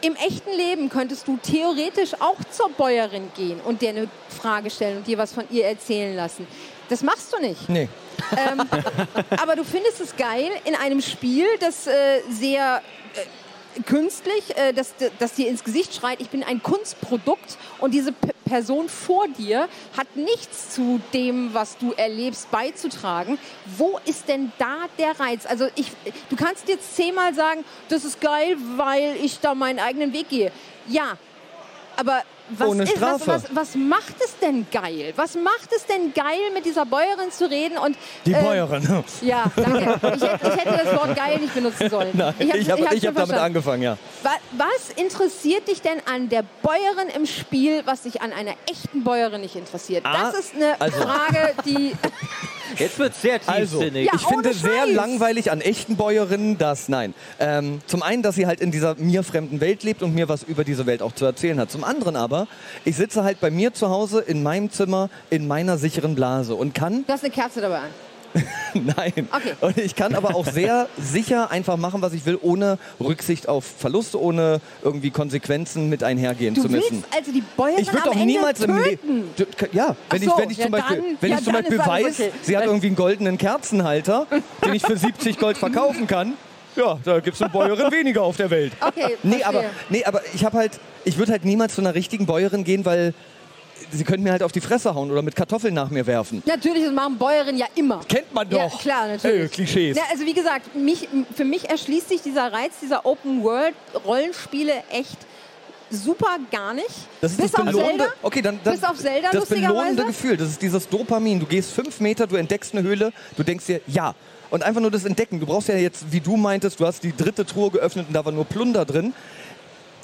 im echten Leben könntest du theoretisch auch zur Bäuerin gehen und dir eine Frage stellen und dir was von ihr erzählen lassen. Das machst du nicht. Nee. Ähm, <laughs> aber du findest es geil in einem Spiel, das äh, sehr äh, künstlich, äh, das, das dir ins Gesicht schreit, ich bin ein Kunstprodukt und diese P Person vor dir hat nichts zu dem, was du erlebst, beizutragen. Wo ist denn da der Reiz? Also ich, du kannst jetzt zehnmal sagen, das ist geil, weil ich da meinen eigenen Weg gehe. Ja, aber was, Ohne ist, was, Strafe. was, was macht es denn geil? Was macht es denn geil, mit dieser Bäuerin zu reden? Und, Die äh, Bäuerin. <laughs> Ja, danke. Ich hätte, ich hätte das Wort geil nicht benutzen sollen. <laughs> Nein, ich habe ich hab, ich hab damit verstanden. angefangen, ja. Wa- Was interessiert dich denn an der Bäuerin im Spiel, was dich an einer echten Bäuerin nicht interessiert? Ah, Das ist eine also- Frage, die. <laughs> Jetzt wird sehr Also, tiefsinnig. Ja, ich finde ohne sehr Scheiß. langweilig an echten Bäuerinnen das, nein. Ähm, zum einen, dass sie halt in dieser mir fremden Welt lebt und mir was über diese Welt auch zu erzählen hat. Zum anderen aber, ich sitze halt bei mir zu Hause in meinem Zimmer in meiner sicheren Blase und kann, Du hast eine Kerze dabei an. <laughs> nein, Okay. und ich kann aber auch sehr sicher einfach machen, was ich will, ohne Rücksicht auf Verluste, ohne irgendwie Konsequenzen mit einhergehen Du zu willst müssen. also die Bäuerin Ich würde am doch Ende niemals im töten. Leben. Ja, wenn Ach ich, so, wenn ich ja zum Beispiel, dann- wenn ja, ich zum Beispiel weiß, okay. sie hat irgendwie einen goldenen Kerzenhalter, den ich für <laughs> 70 Gold verkaufen kann, ja, da gibt es eine Bäuerin weniger auf der Welt. Okay, Nee, aber, nee, aber ich habe halt, ich würde halt niemals zu einer richtigen Bäuerin gehen, weil sie könnten mir halt auf die Fresse hauen oder mit Kartoffeln nach mir werfen. Natürlich, das machen Bäuerinnen ja immer. Kennt man Ja, doch. klar, natürlich. Ey, Klischees. Ja, also wie gesagt, mich, für mich erschließt sich dieser Reiz dieser Open-World-Rollenspiele echt super gar nicht. Das ist Bis das auf belohnende, Zelda. okay, dann, dann, Bis auf Zelda, das belohnende. Gefühl, das ist dieses Dopamin. Du gehst fünf Meter, du entdeckst eine Höhle, du denkst dir, ja. Und einfach nur das Entdecken. Du brauchst ja jetzt, wie du meintest, du hast die dritte Truhe geöffnet und da war nur Plunder drin.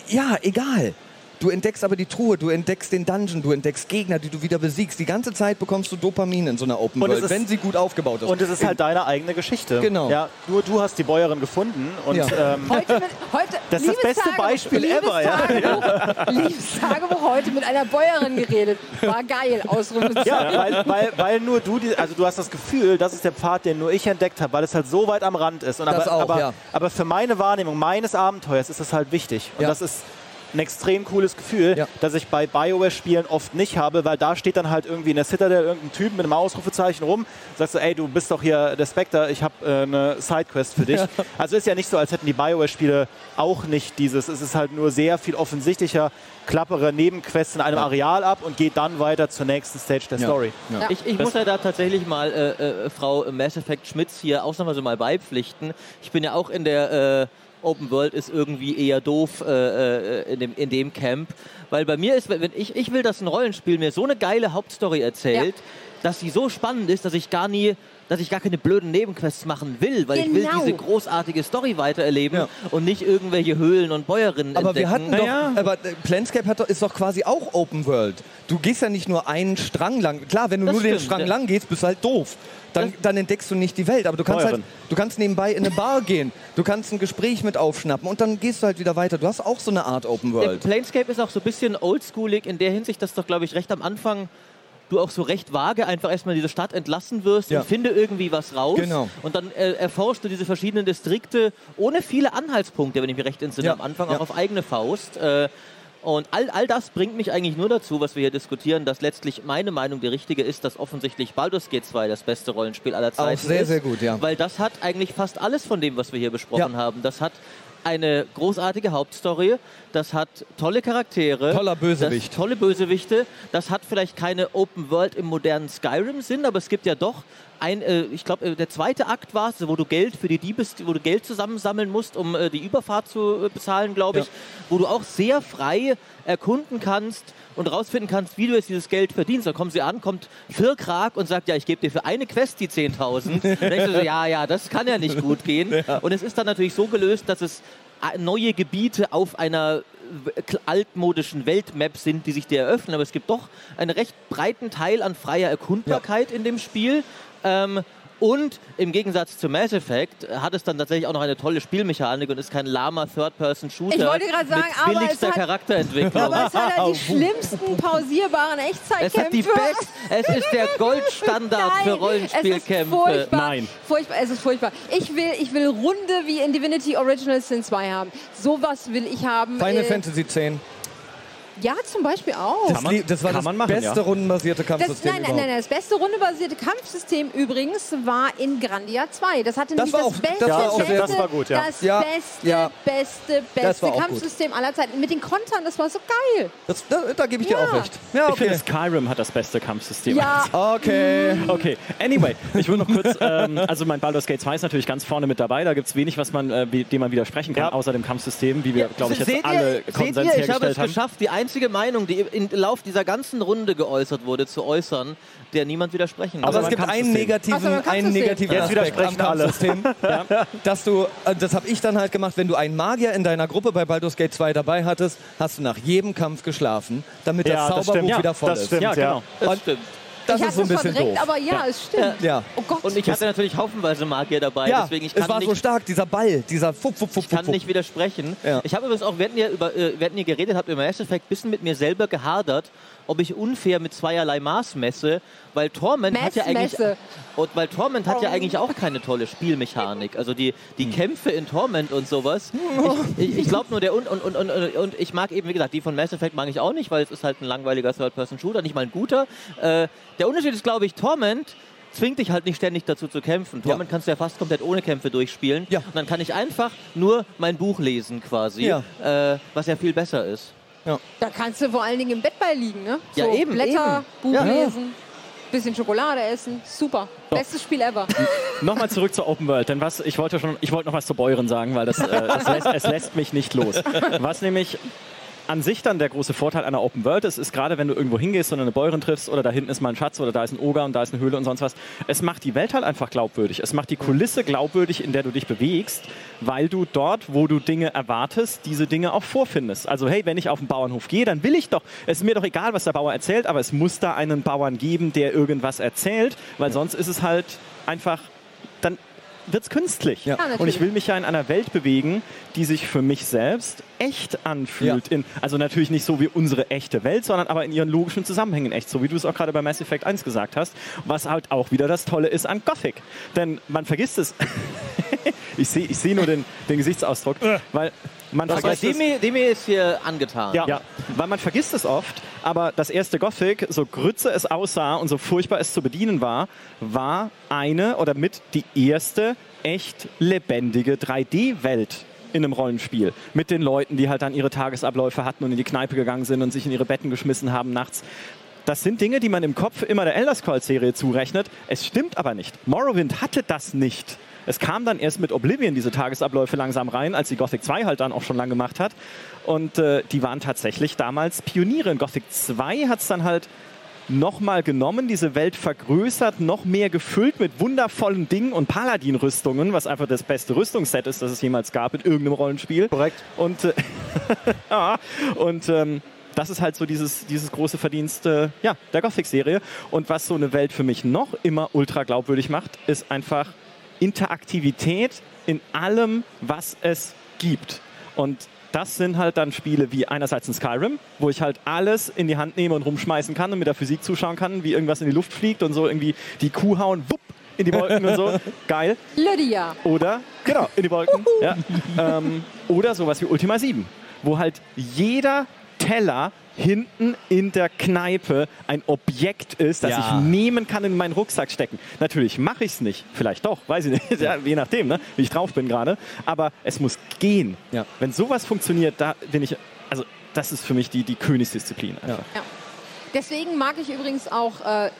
Ja, egal. Du entdeckst aber die Truhe, du entdeckst den Dungeon, du entdeckst Gegner, die du wieder besiegst. Die ganze Zeit bekommst du Dopamin in so einer Open Und World, ist- wenn sie gut aufgebaut ist. Und es ist halt deine eigene Geschichte. Genau. Ja, du, du hast die Bäuerin gefunden und Ja. ähm, Heute mit, heute, <laughs> Das ist das beste Liebestagebuch- Beispiel ever, ja. Liebestagebuch, Liebestagebuch <laughs> heute mit einer Bäuerin geredet. War geil, Ausrufezeichen. Ja, weil, weil, weil nur du, die, also du hast das Gefühl, das ist der Pfad, den nur ich entdeckt habe, weil es halt so weit am Rand ist. Und Das aber, auch, aber, ja. aber für meine Wahrnehmung meines Abenteuers ist das halt wichtig. Und Ja. das ist ein extrem cooles Gefühl, Ja. das ich bei Bioware-Spielen oft nicht habe, weil da steht dann halt irgendwie in der Citadel irgendein Typ mit einem Ausrufezeichen rum, sagst du, ey, du bist doch hier der Spectre, ich habe äh, eine Sidequest für dich. Also ist ja nicht so, als hätten die Bioware-Spiele auch nicht dieses, es ist halt nur sehr viel offensichtlicher, klappere Nebenquests in einem Areal ab und geht dann weiter zur nächsten Stage der Story. Ja. Ich, ich muss ja da tatsächlich mal äh, äh, Frau Mass Effect Schmitz hier ausnahmsweise mal beipflichten. Ich bin ja auch in der äh, Open World ist irgendwie eher doof äh, äh, in, dem, in dem Camp. Weil bei mir ist, wenn ich, ich will, dass ein Rollenspiel mir so eine geile Hauptstory erzählt, dass sie so spannend ist, dass ich gar nie dass ich gar keine blöden Nebenquests machen will, weil ich will Genau. diese großartige Story weitererleben Ja. und nicht irgendwelche Höhlen und Bäuerinnen Aber wir entdecken. hatten doch, Naja. aber äh, Planescape hat doch, ist doch quasi auch Open World. Du gehst ja nicht nur einen Strang lang. Klar, wenn du Das nur den stimmt, Strang ja. lang gehst, bist du halt doof. Dann, dann entdeckst du nicht die Welt. Aber du kannst halt, Bäuerin. du kannst nebenbei in eine Bar gehen. Du kannst ein Gespräch mit aufschnappen und dann gehst du halt wieder weiter. Du hast auch so eine Art Open Der World. Planescape ist auch so ein bisschen oldschoolig in der Hinsicht, dass doch, glaube ich, recht am Anfang du auch so recht vage einfach erstmal diese Stadt entlassen wirst Ja. und finde irgendwie was raus. Genau. Und dann äh, erforschst du diese verschiedenen Distrikte ohne viele Anhaltspunkte, wenn ich mich recht entsinne, Ja. am Anfang Ja. auch auf eigene Faust. Äh, und all, all das bringt mich eigentlich nur dazu, was wir hier diskutieren, dass letztlich meine Meinung die richtige ist, dass offensichtlich Baldur's Gate 2 das beste Rollenspiel aller Zeiten ist. sehr, sehr gut, ja. Weil das hat eigentlich fast alles von dem, was wir hier besprochen Ja. haben. Das hat eine großartige Hauptstory, das hat tolle Charaktere. Toller Bösewicht. Tolle Bösewichte. Das hat vielleicht keine Open World im modernen Skyrim-Sinn, aber es gibt ja doch ein, äh, ich glaube, äh, der zweite Akt war es, wo du Geld für die Diebes, wo du Geld zusammensammeln musst, um äh, die Überfahrt zu äh, bezahlen, glaube ich, Ja. wo du auch sehr frei erkunden kannst und rausfinden kannst, wie du jetzt dieses Geld verdienst. Da kommen sie an, kommt Firkrak und sagt, ja, ich gebe dir für eine Quest die 10.000. <laughs> Dann denkst du so, ja, ja, das kann ja nicht gut gehen. Und es ist dann natürlich so gelöst, dass es neue Gebiete auf einer altmodischen Weltmap sind, die sich dir eröffnen. Aber es gibt doch einen recht breiten Teil an freier Erkundbarkeit in dem Spiel. Ähm, und im Gegensatz zu Mass Effect hat es dann tatsächlich auch noch eine tolle Spielmechanik und ist kein lahmer Third-Person-Shooter Ich wollte gerade sagen, mit aber es billigster hat- Charakterentwicklung. Aber es hat halt die <laughs> schlimmsten pausierbaren Es Echtzeitkämpfe. hat die Best, es ist der <laughs> Goldstandard für Nein, Rollenspielkämpfe. Es ist furchtbar. Nein. Furchtbar, es ist furchtbar. Ich will, ich will Runde wie in Divinity Original Sin 2 haben. Sowas will ich haben. Final Äh, Fantasy X. Ja, zum Beispiel auch. Das, man- das war das man machen, beste ja. rundenbasierte Das, Kampfsystem nein, nein, überhaupt. nein, das beste rundebasierte Kampfsystem übrigens war in Grandia 2. Das hatte Das nämlich war das auch- beste, das war auch beste, Das war gut, ja. das Ja, beste, ja. beste, Das beste war auch gut. Kampfsystem aller Zeiten. Mit den Kontern, das war so geil. Das, da da gebe ich dir auch recht. Ja, Ich finde, okay. Skyrim hat das beste Kampfsystem. Ja, Okay. <laughs> Okay, anyway, ich will noch kurz, ähm, also mein Baldur's Gate 2 ist natürlich ganz vorne mit dabei, da gibt es wenig, was man, äh, dem man widersprechen kann, Ja. außer dem Kampfsystem, wie wir, glaube ich, jetzt seht alle ihr, seht Konsens ihr, ich habe es hergestellt haben. geschafft, die einzige Meinung, die im Lauf dieser ganzen Runde geäußert wurde, zu äußern, der niemand widersprechen Aber Aber kann. es gibt einen negativen, Ach so, beim einen negativen Jetzt Aspekt am widersprechen alle. Kampfsystem. <laughs> dass du, äh, das habe ich dann halt gemacht, wenn du einen Magier in deiner Gruppe bei Baldur's Gate 2 dabei hattest, hast du nach jedem Kampf geschlafen, damit Ja, das das Zauberbuch. Ja, wieder voll das ist. stimmt. Ja, genau. Das Und stimmt. Das ich ist so ein es bisschen verdrängt, doof. aber ja, es stimmt. Ja. Oh Gott. Und ich hatte natürlich haufenweise Magier dabei, Ja, deswegen ich es kann war nicht, so stark, dieser Ball, dieser Fupp, Fupp, Fupp, ich kann Fupp. nicht widersprechen. Ja. Ich habe übrigens auch, während ihr, über, äh, während ihr geredet habt über Mass Effect, ein bisschen mit mir selber gehadert, ob ich unfair mit zweierlei Maß messe, weil Torment hat ja eigentlich und weil Torment hat ja eigentlich auch keine tolle Spielmechanik. Also die, die Kämpfe in Torment und sowas. Ich, <laughs> ich, ich glaube nur der und, und, und, und, und ich mag eben, wie gesagt, die von Mass Effect mag ich auch nicht, weil es ist halt ein langweiliger Third-Person-Shooter, nicht mal ein guter. Äh, der Unterschied ist, glaube ich, Torment zwingt dich halt nicht ständig dazu zu kämpfen. Torment kannst du ja fast komplett ohne Kämpfe durchspielen. Ja. Und dann kann ich einfach nur mein Buch lesen quasi, Ja. äh, was ja viel besser ist. Da kannst du vor allen Dingen im Bett bei liegen, ne? Ja, so eben, Blätter, eben. Buch Ja. lesen, bisschen Schokolade essen. Super. Bestes Spiel ever. <laughs> Nochmal zurück zur Open World, denn was, ich wollte schon, ich wollte noch was zu Bäuerin sagen, weil das, äh, es, lässt, es lässt mich nicht los. Was nämlich an sich dann der große Vorteil einer Open World ist, ist gerade wenn du irgendwo hingehst und eine Bäuerin triffst oder da hinten ist mal ein Schatz oder da ist ein Oger und da ist eine Höhle und sonst was, es macht die Welt halt einfach glaubwürdig. Es macht die Kulisse glaubwürdig, in der du dich bewegst, weil du dort, wo du Dinge erwartest, diese Dinge auch vorfindest. Also hey, wenn ich auf den Bauernhof gehe, dann will ich doch, es ist mir doch egal, was der Bauer erzählt, aber es muss da einen Bauern geben, der irgendwas erzählt, weil sonst ist es halt einfach, wird es künstlich. Ja. Ja, und ich will mich ja in einer Welt bewegen, die sich für mich selbst echt anfühlt. In, also natürlich nicht so wie unsere echte Welt, sondern aber in ihren logischen Zusammenhängen echt, so wie du es auch gerade bei Mass Effect 1 gesagt hast, was halt auch wieder das Tolle ist an Gothic. Denn man vergisst es. <laughs> ich sehe ich seh nur den, den Gesichtsausdruck, weil man Aber vergisst es, dem, dem ist hier angetan. Ja. ja, weil man vergisst es oft, aber das erste Gothic, so grütze es aussah und so furchtbar es zu bedienen war, war eine oder mit die erste echt lebendige 3D-Welt in einem Rollenspiel. Mit den Leuten, die halt dann ihre Tagesabläufe hatten und in die Kneipe gegangen sind und sich in ihre Betten geschmissen haben nachts. Das sind Dinge, die man im Kopf immer der Elder Scrolls-Serie zurechnet. Es stimmt aber nicht. Morrowind hatte das nicht. Es kam dann erst mit Oblivion diese Tagesabläufe langsam rein, als die Gothic 2 halt dann auch schon lang gemacht hat. Und äh, die waren tatsächlich damals Pioniere. In Gothic 2 hat es dann halt nochmal genommen, diese Welt vergrößert, noch mehr gefüllt mit wundervollen Dingen und Paladin-Rüstungen, was einfach das beste Rüstungsset ist, das es jemals gab in irgendeinem Rollenspiel. Korrekt. Und, äh, <laughs> ja, und ähm, das ist halt so dieses, dieses große Verdienst äh, ja, der Gothic-Serie. Und was so eine Welt für mich noch immer ultra glaubwürdig macht, ist einfach Interaktivität in allem, was es gibt. Und das sind halt dann Spiele wie einerseits ein Skyrim, wo ich halt alles in die Hand nehme und rumschmeißen kann und mit der Physik zuschauen kann, wie irgendwas in die Luft fliegt und so irgendwie die Kuh hauen, wupp, in die Wolken und so. <laughs> Geil. Lydia. Oder, genau, in die Wolken. ja. ähm, oder sowas wie Ultima 7, wo halt jeder Teller hinten in der Kneipe ein Objekt ist, das Ja. ich nehmen kann und in meinen Rucksack stecken. Natürlich mache ich es nicht, vielleicht doch, weiß ich nicht, <laughs> ja, je nachdem, ne, wie ich drauf bin gerade. Aber es muss gehen. Ja. Wenn sowas funktioniert, da bin ich, also das ist für mich die, die Königsdisziplin. Einfach. Ja. Deswegen mag ich übrigens auch, äh,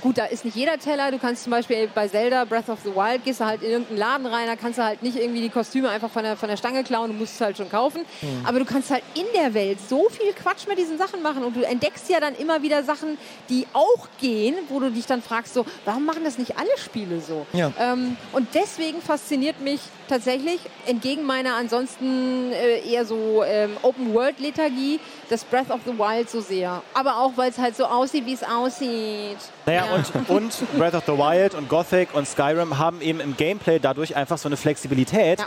gut, da ist nicht jeder Teller. Du kannst zum Beispiel bei Zelda Breath of the Wild, gehst du halt in irgendeinen Laden rein, da kannst du halt nicht irgendwie die Kostüme einfach von der, von der Stange klauen, du musst es halt schon kaufen. Aber du kannst halt in der Welt so viel Quatsch mit diesen Sachen machen und du entdeckst ja dann immer wieder Sachen, die auch gehen, wo du dich dann fragst, so, warum machen das nicht alle Spiele so? Ja. Ähm, und deswegen fasziniert mich tatsächlich, entgegen meiner ansonsten äh, eher so ähm, Open-World-Lethargie, das Breath of the Wild so sehr. Aber auch, weil es halt so aussieht, wie es aussieht. Naja, Ja. und, <laughs> und Breath of the Wild und Gothic und Skyrim haben eben im Gameplay dadurch einfach so eine Flexibilität, Ja.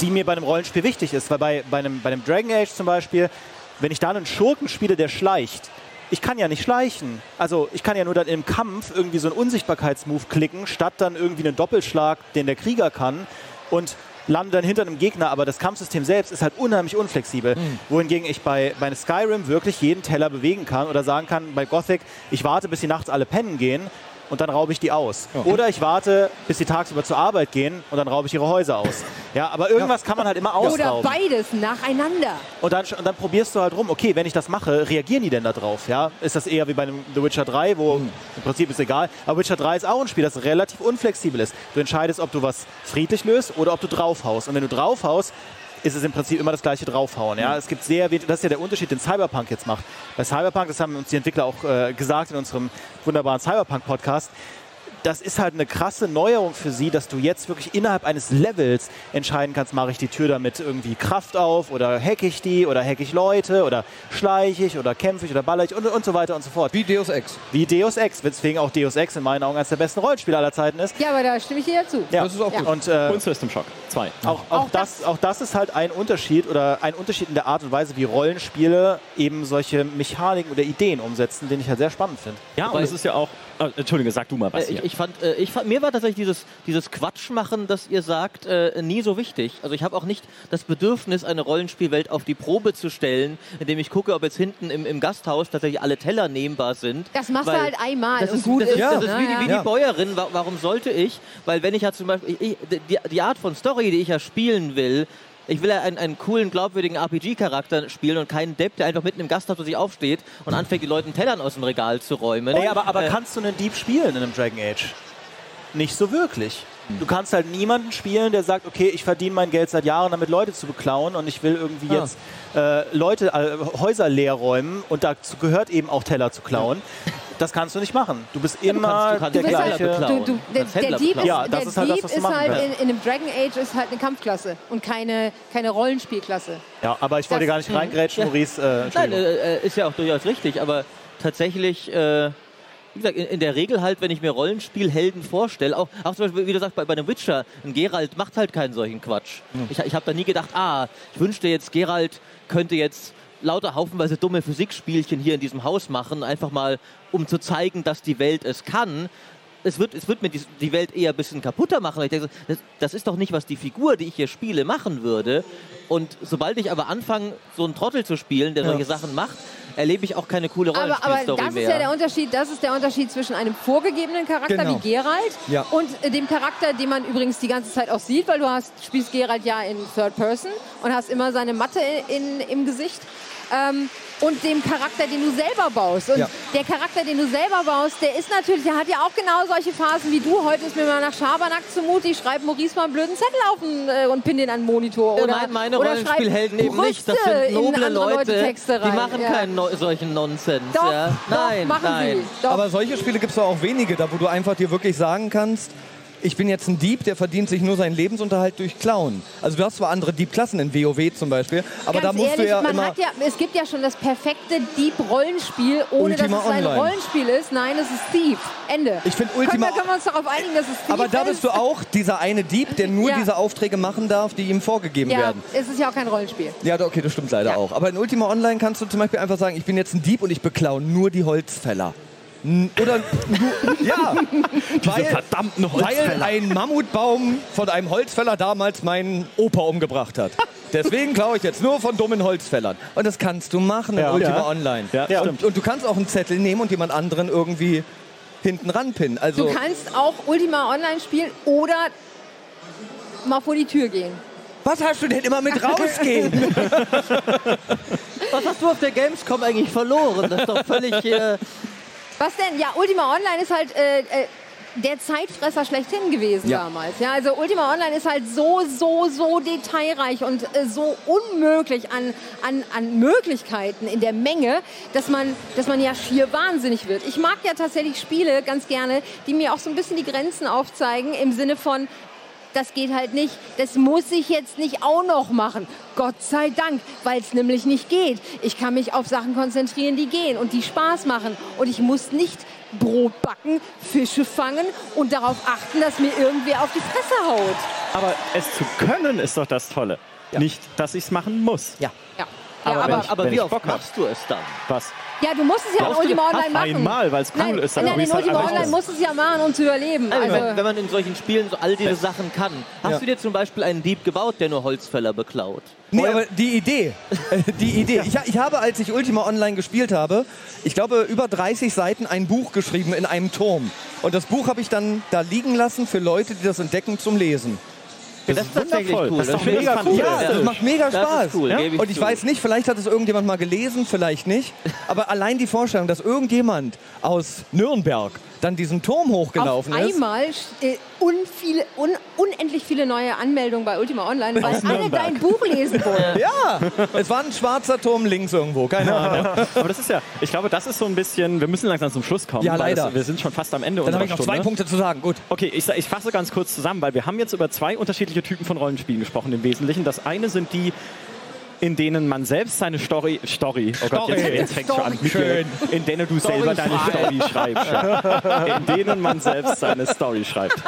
die mir bei einem Rollenspiel wichtig ist. Weil bei, bei, einem, bei einem Dragon Age zum Beispiel, wenn ich da einen Schurken spiele, der schleicht, ich kann ja nicht schleichen. Also ich kann ja nur dann im Kampf irgendwie so einen Unsichtbarkeitsmove klicken, statt dann irgendwie einen Doppelschlag, den der Krieger kann. Und lande dann hinter einem Gegner, aber das Kampfsystem selbst ist halt unheimlich unflexibel. Wohingegen ich bei, bei Skyrim wirklich jeden Teller bewegen kann oder sagen kann, bei Gothic, ich warte, bis die nachts alle pennen gehen und dann raube ich die aus. Oder ich warte, bis die tagsüber zur Arbeit gehen und dann raube ich ihre Häuser aus. Ja, aber irgendwas kann man halt immer Oder ausrauben. beides nacheinander. Und dann, und dann probierst du halt rum, okay, wenn ich das mache, reagieren die denn da drauf? Ja? Ist das eher wie bei einem The Witcher 3, wo im Prinzip ist egal, aber Witcher 3 ist auch ein Spiel, das relativ unflexibel ist. Du entscheidest, ob du was friedlich löst oder ob du draufhaust. Und wenn du draufhaust, ist es im Prinzip immer das gleiche draufhauen. Ja? Es gibt sehr das ist ja der Unterschied, den Cyberpunk jetzt macht. Bei Cyberpunk, das haben uns die Entwickler auch äh, gesagt in unserem wunderbaren Cyberpunk-Podcast, das ist halt eine krasse Neuerung für sie, dass du jetzt wirklich innerhalb eines Levels entscheiden kannst, mache ich die Tür damit irgendwie Kraft auf oder hack ich die oder hack ich Leute oder schleiche ich oder kämpfe ich oder baller ich und, und so weiter und so fort. Wie Deus Ex. Wie Deus Ex, weswegen auch Deus Ex in meinen Augen eines der besten Rollenspiele aller Zeiten ist. Ja, aber da stimme ich dir dazu. Ja. Das ist auch Ja. gut. Und, äh, Und System Shock 2. auch, auch, Auch das, das- auch das ist halt ein Unterschied oder ein Unterschied in der Art und Weise, wie Rollenspiele eben solche Mechaniken oder Ideen umsetzen, den ich halt sehr spannend finde. Ja, und Wobei- es ist ja auch. Äh, Entschuldige, sag du mal, Äh, Basti. Ich, ich fand, äh, ich fand, mir war tatsächlich dieses, dieses Quatschmachen, das ihr sagt, äh, nie so wichtig. Also ich habe auch nicht das Bedürfnis, eine Rollenspielwelt auf die Probe zu stellen, indem ich gucke, ob jetzt hinten im, im Gasthaus tatsächlich alle Teller nehmbar sind. Das machst du halt einmal Das ist, gut das ist, ist. das ist ne? wie, die, Ja. wie die Ja. Bäuerin. Wa- Warum sollte ich? Weil wenn ich ja zum Beispiel, ich, die, die Art von Story, die ich ja spielen will, ich will ja einen, einen coolen, glaubwürdigen RPG-Charakter spielen und keinen Depp, der einfach mitten im Gasthaus sich aufsteht und anfängt, die Leuten Tellern aus dem Regal zu räumen. Ey, aber, aber Äh, kannst du einen Dieb spielen in einem Dragon Age? Nicht so wirklich. Du kannst halt niemanden spielen, der sagt, okay, ich verdiene mein Geld seit Jahren damit, Leute zu beklauen und ich will irgendwie Ah. jetzt äh, Leute, äh, Häuser leer räumen und dazu gehört eben auch Teller zu klauen. Das kannst du nicht machen. Du bist immer kannst- du kannst der Du gleiche. Du, du, der, Dieb ist. Ja, das der ist halt das, Dieb was du ist halt in, in einem Dragon Age ist halt eine Kampfklasse und keine, keine Rollenspielklasse. Ja, aber ich wollte Das- gar nicht reingrätschen, Ja. Maurice. Äh, Nein, äh, ist ja auch durchaus richtig, aber tatsächlich, äh, wie gesagt, in, in der Regel halt, wenn ich mir Rollenspielhelden vorstelle, auch, auch zum Beispiel, wie du sagst, bei, bei einem Witcher, ein Geralt macht halt keinen solchen Quatsch. Ich, ich habe da nie gedacht, ah, ich wünschte jetzt, Geralt könnte jetzt lauter haufenweise dumme Physikspielchen hier in diesem Haus machen, einfach mal, um zu zeigen, dass die Welt es kann. es wird, es wird mir die, die Welt eher ein bisschen kaputter machen. Ich denke, das, das ist doch nicht, was die Figur, die ich hier spiele, machen würde. Und sobald ich aber anfange, so einen Trottel zu spielen, der solche Sachen macht, erlebe ich auch keine coole Aber, aber Rollenspielstory das ist mehr. ja der Unterschied, das ist der Unterschied zwischen einem vorgegebenen Charakter Genau. wie Geralt Ja. und äh, dem Charakter, den man übrigens die ganze Zeit auch sieht, weil du hast, spielst Geralt ja in Third Person und hast immer seine Matte in, im Gesicht. Ähm, und dem Charakter, den du selber baust. Und Ja. der Charakter, den du selber baust, der ist natürlich, der hat ja auch genau solche Phasen wie du. Heute ist mir mal nach Schabernack zumute, ich schreibe Maurice mal einen blöden Zettel auf den, äh, und pin den an den Monitor. Oder, mein- meine oder Rollenspielhelden eben nicht. Das sind in noble andere Leute, Texte die machen Ja. keinen no solchen Nonsens. Doch, ja. doch, Nein, machen nein. sie. Doch. Aber solche Spiele gibt es auch wenige, da wo du einfach dir wirklich sagen kannst, ich bin jetzt ein Dieb, der verdient sich nur seinen Lebensunterhalt durch Klauen. Also du hast zwar andere Diebklassen in WoW zum Beispiel, aber Ganz da musst ehrlich, du ja man immer... hat ja, es gibt ja schon das perfekte Dieb-Rollenspiel, ohne Ultima dass es ein Online. Rollenspiel ist. Nein, es ist Thief. Ende. Ich find Können Ultima- wir, können wir uns darauf einigen, dass es Thief aber da ist? bist du auch dieser eine Dieb, der nur Ja. diese Aufträge machen darf, die ihm vorgegeben Ja, werden. es ist ja auch kein Rollenspiel. Ja, okay, das stimmt leider Ja. auch. Aber in Ultima Online kannst du zum Beispiel einfach sagen, ich bin jetzt ein Dieb und ich beklaue nur die Holzfäller. Oder nur, ja, <laughs> weil, verdammten weil ein Mammutbaum von einem Holzfäller damals meinen Opa umgebracht hat. Deswegen klaue ich jetzt nur von dummen Holzfällern. Und das kannst du machen in Ja. Ultima Ja. Online. Ja, und, stimmt. und du kannst auch einen Zettel nehmen und jemand anderen irgendwie hinten ranpinnen. Also Du kannst auch Ultima Online spielen oder mal vor die Tür gehen. was hast du denn immer mit rausgehen? <laughs> <laughs> Was hast du auf der Gamescom eigentlich verloren? Das ist doch völlig... Äh, Was denn? Ja, Ultima Online ist halt äh, äh, der Zeitfresser schlechthin gewesen Ja. damals. Ja, also Ultima Online ist halt so, so, so detailreich und äh, so unmöglich an, an, an Möglichkeiten in der Menge, dass man, dass man ja schier wahnsinnig wird. Ich mag ja tatsächlich Spiele ganz gerne, die mir auch so ein bisschen die Grenzen aufzeigen im Sinne von, das geht halt nicht. Das muss ich jetzt nicht auch noch machen. Gott sei Dank, weil es nämlich nicht geht. Ich kann mich auf Sachen konzentrieren, die gehen und die Spaß machen. Und ich muss nicht Brot backen, Fische fangen und darauf achten, dass mir irgendwer auf die Fresse haut. Aber es zu können ist doch das Tolle. Nicht, dass ich es machen muss. ja. Ja, ja, wenn aber, ich- aber wie oft Bock hab. machst du es dann? Was? ja, du musst es ja in Ultima Online machen. einmal, weil's cool nein, ist, dann Nein, in halt Ultima einmal Online musst du es ja machen, um zu überleben. Also, Also, wenn, wenn man in solchen Spielen so all diese Sachen kann, hast Ja. du dir zum Beispiel einen Dieb gebaut, der nur Holzfäller beklaut? Nee, aber die Idee, äh, <laughs> die Idee. Ich, ich habe, als ich Ultima Online gespielt habe, ich glaube, über 30 Seiten ein Buch geschrieben in einem Turm. Und das Buch habe ich dann da liegen lassen für Leute, die das entdecken zum Lesen. Das, ist tatsächlich wundervoll. cool. Das ist ich mega cool. Ja, das macht mega Das Spaß. cool, Ja? ich Und ich zu. weiß nicht, vielleicht hat es irgendjemand mal gelesen, vielleicht nicht. Aber allein die Vorstellung, dass irgendjemand aus Nürnberg dann diesen Turm hochgelaufen auf ist. einmal äh, unviele, un, unendlich viele neue Anmeldungen bei Ultima Online, weil alle Nürnberg. dein Buch lesen wollen. <laughs> Ja, es war ein schwarzer Turm links irgendwo, keine Ahnung. Aber das ist ja, ich glaube, das ist so ein bisschen, wir müssen langsam zum Schluss kommen. Ja, weil leider. Das, wir sind schon fast am Ende Dann habe ich noch Stunde. zwei Punkte zu sagen. Gut. Okay, ich, ich fasse ganz kurz zusammen, weil wir haben jetzt über zwei unterschiedliche Typen von Rollenspielen gesprochen im Wesentlichen. Das eine sind die, in denen man selbst seine Story, Story, oh Gott, jetzt, Story. jetzt fängt schon an, Schön. in denen du selber deine Story schreibst. Ja. In denen man selbst seine Story schreibt.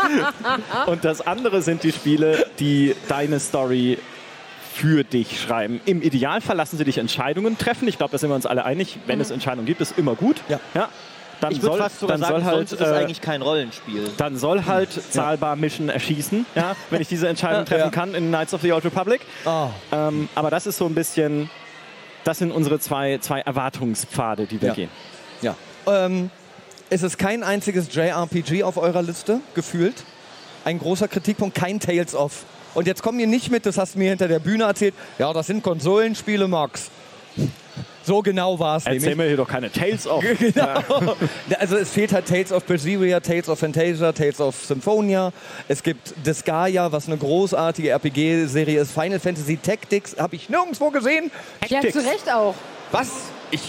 Und das andere sind die Spiele, die deine Story für dich schreiben. Im Idealfall lassen sie dich Entscheidungen treffen. Ich glaube, da sind wir uns alle einig. Wenn es Entscheidungen gibt, ist immer gut. Ja. Dann Ich soll, fast sogar dann sagen, soll halt, äh, eigentlich kein Rollenspiel. dann soll halt zahlbar Mischen erschießen, ja, wenn ich diese Entscheidung <laughs> treffen Ja. kann in Knights of the Old Republic. Ah. Ähm, aber das ist so ein bisschen, das sind unsere zwei, zwei Erwartungspfade, die wir Ja. gehen. Ja. Ähm, es ist kein einziges JRPG auf eurer Liste, gefühlt. Ein großer Kritikpunkt, kein Tales of. Und jetzt komm mir nicht mit, das hast du mir hinter der Bühne erzählt. Ja, das sind Konsolenspiele, Max. So genau war es Erzähl nämlich. mir hier doch keine Tales of. <laughs> Genau. Also es fehlt halt Tales of Berseria, Tales of Fantasia, Tales of Symphonia. Es gibt Disgaea, was eine großartige RPG-Serie ist. Final Fantasy Tactics habe ich nirgendwo gesehen. Ja, zu Recht auch. Was? Ich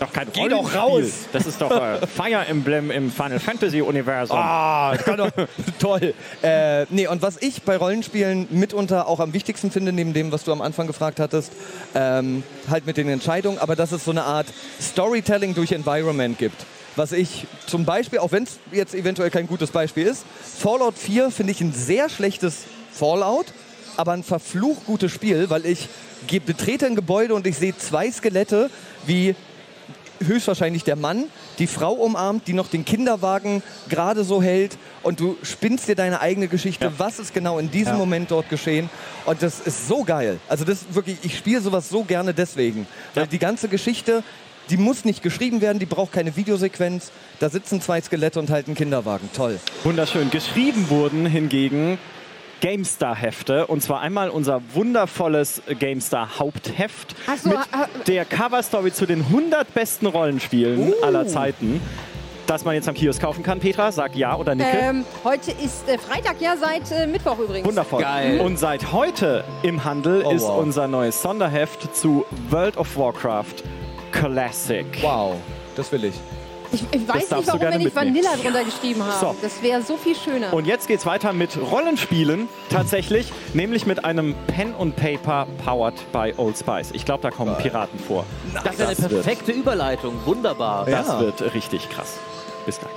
Doch kein Geh doch raus. Das ist doch äh, Fire Emblem im Final Fantasy Universum. Ah, kann doch, <laughs> toll. Äh, nee, und was ich bei Rollenspielen mitunter auch am wichtigsten finde, neben dem, was du am Anfang gefragt hattest, ähm, halt mit den Entscheidungen, aber dass es so eine Art Storytelling durch Environment gibt. Was ich zum Beispiel, auch wenn es jetzt eventuell kein gutes Beispiel ist, Fallout 4 finde ich ein sehr schlechtes Fallout, aber ein verflucht gutes Spiel, weil ich betrete ein Gebäude und ich sehe zwei Skelette, wie höchstwahrscheinlich der Mann die Frau umarmt, die noch den Kinderwagen gerade so hält und du spinnst dir deine eigene Geschichte, Ja. was ist genau in diesem Ja. Moment dort geschehen und das ist so geil. Also das ist wirklich, ich spiele sowas so gerne deswegen, weil Ja. die ganze Geschichte, die muss nicht geschrieben werden, die braucht keine Videosequenz, da sitzen zwei Skelette und halten einen Kinderwagen, toll. Wunderschön. Geschrieben wurden hingegen GameStar-Hefte. Und zwar einmal unser wundervolles GameStar-Hauptheft so, mit ah, der Coverstory zu den 100 besten Rollenspielen Uh. aller Zeiten. Das man jetzt am Kiosk kaufen kann. Petra, sag ja oder nicke. Ähm, heute ist äh, Freitag, ja, seit äh, Mittwoch übrigens. Wundervoll. Geil. Und seit heute im Handel Oh, ist wow. unser neues Sonderheft zu World of Warcraft Classic. Wow, das will ich. Ich, ich weiß nicht, du warum wir nicht. Vanilla drunter geschrieben haben. So. Das wäre so viel schöner. Und jetzt geht's weiter mit Rollenspielen tatsächlich, nämlich mit einem Pen und Paper powered by Old Spice. Ich glaube, da kommen Piraten vor. Das ist eine Das wird- perfekte Überleitung. Wunderbar. Das Ja. wird richtig krass. Bis gleich.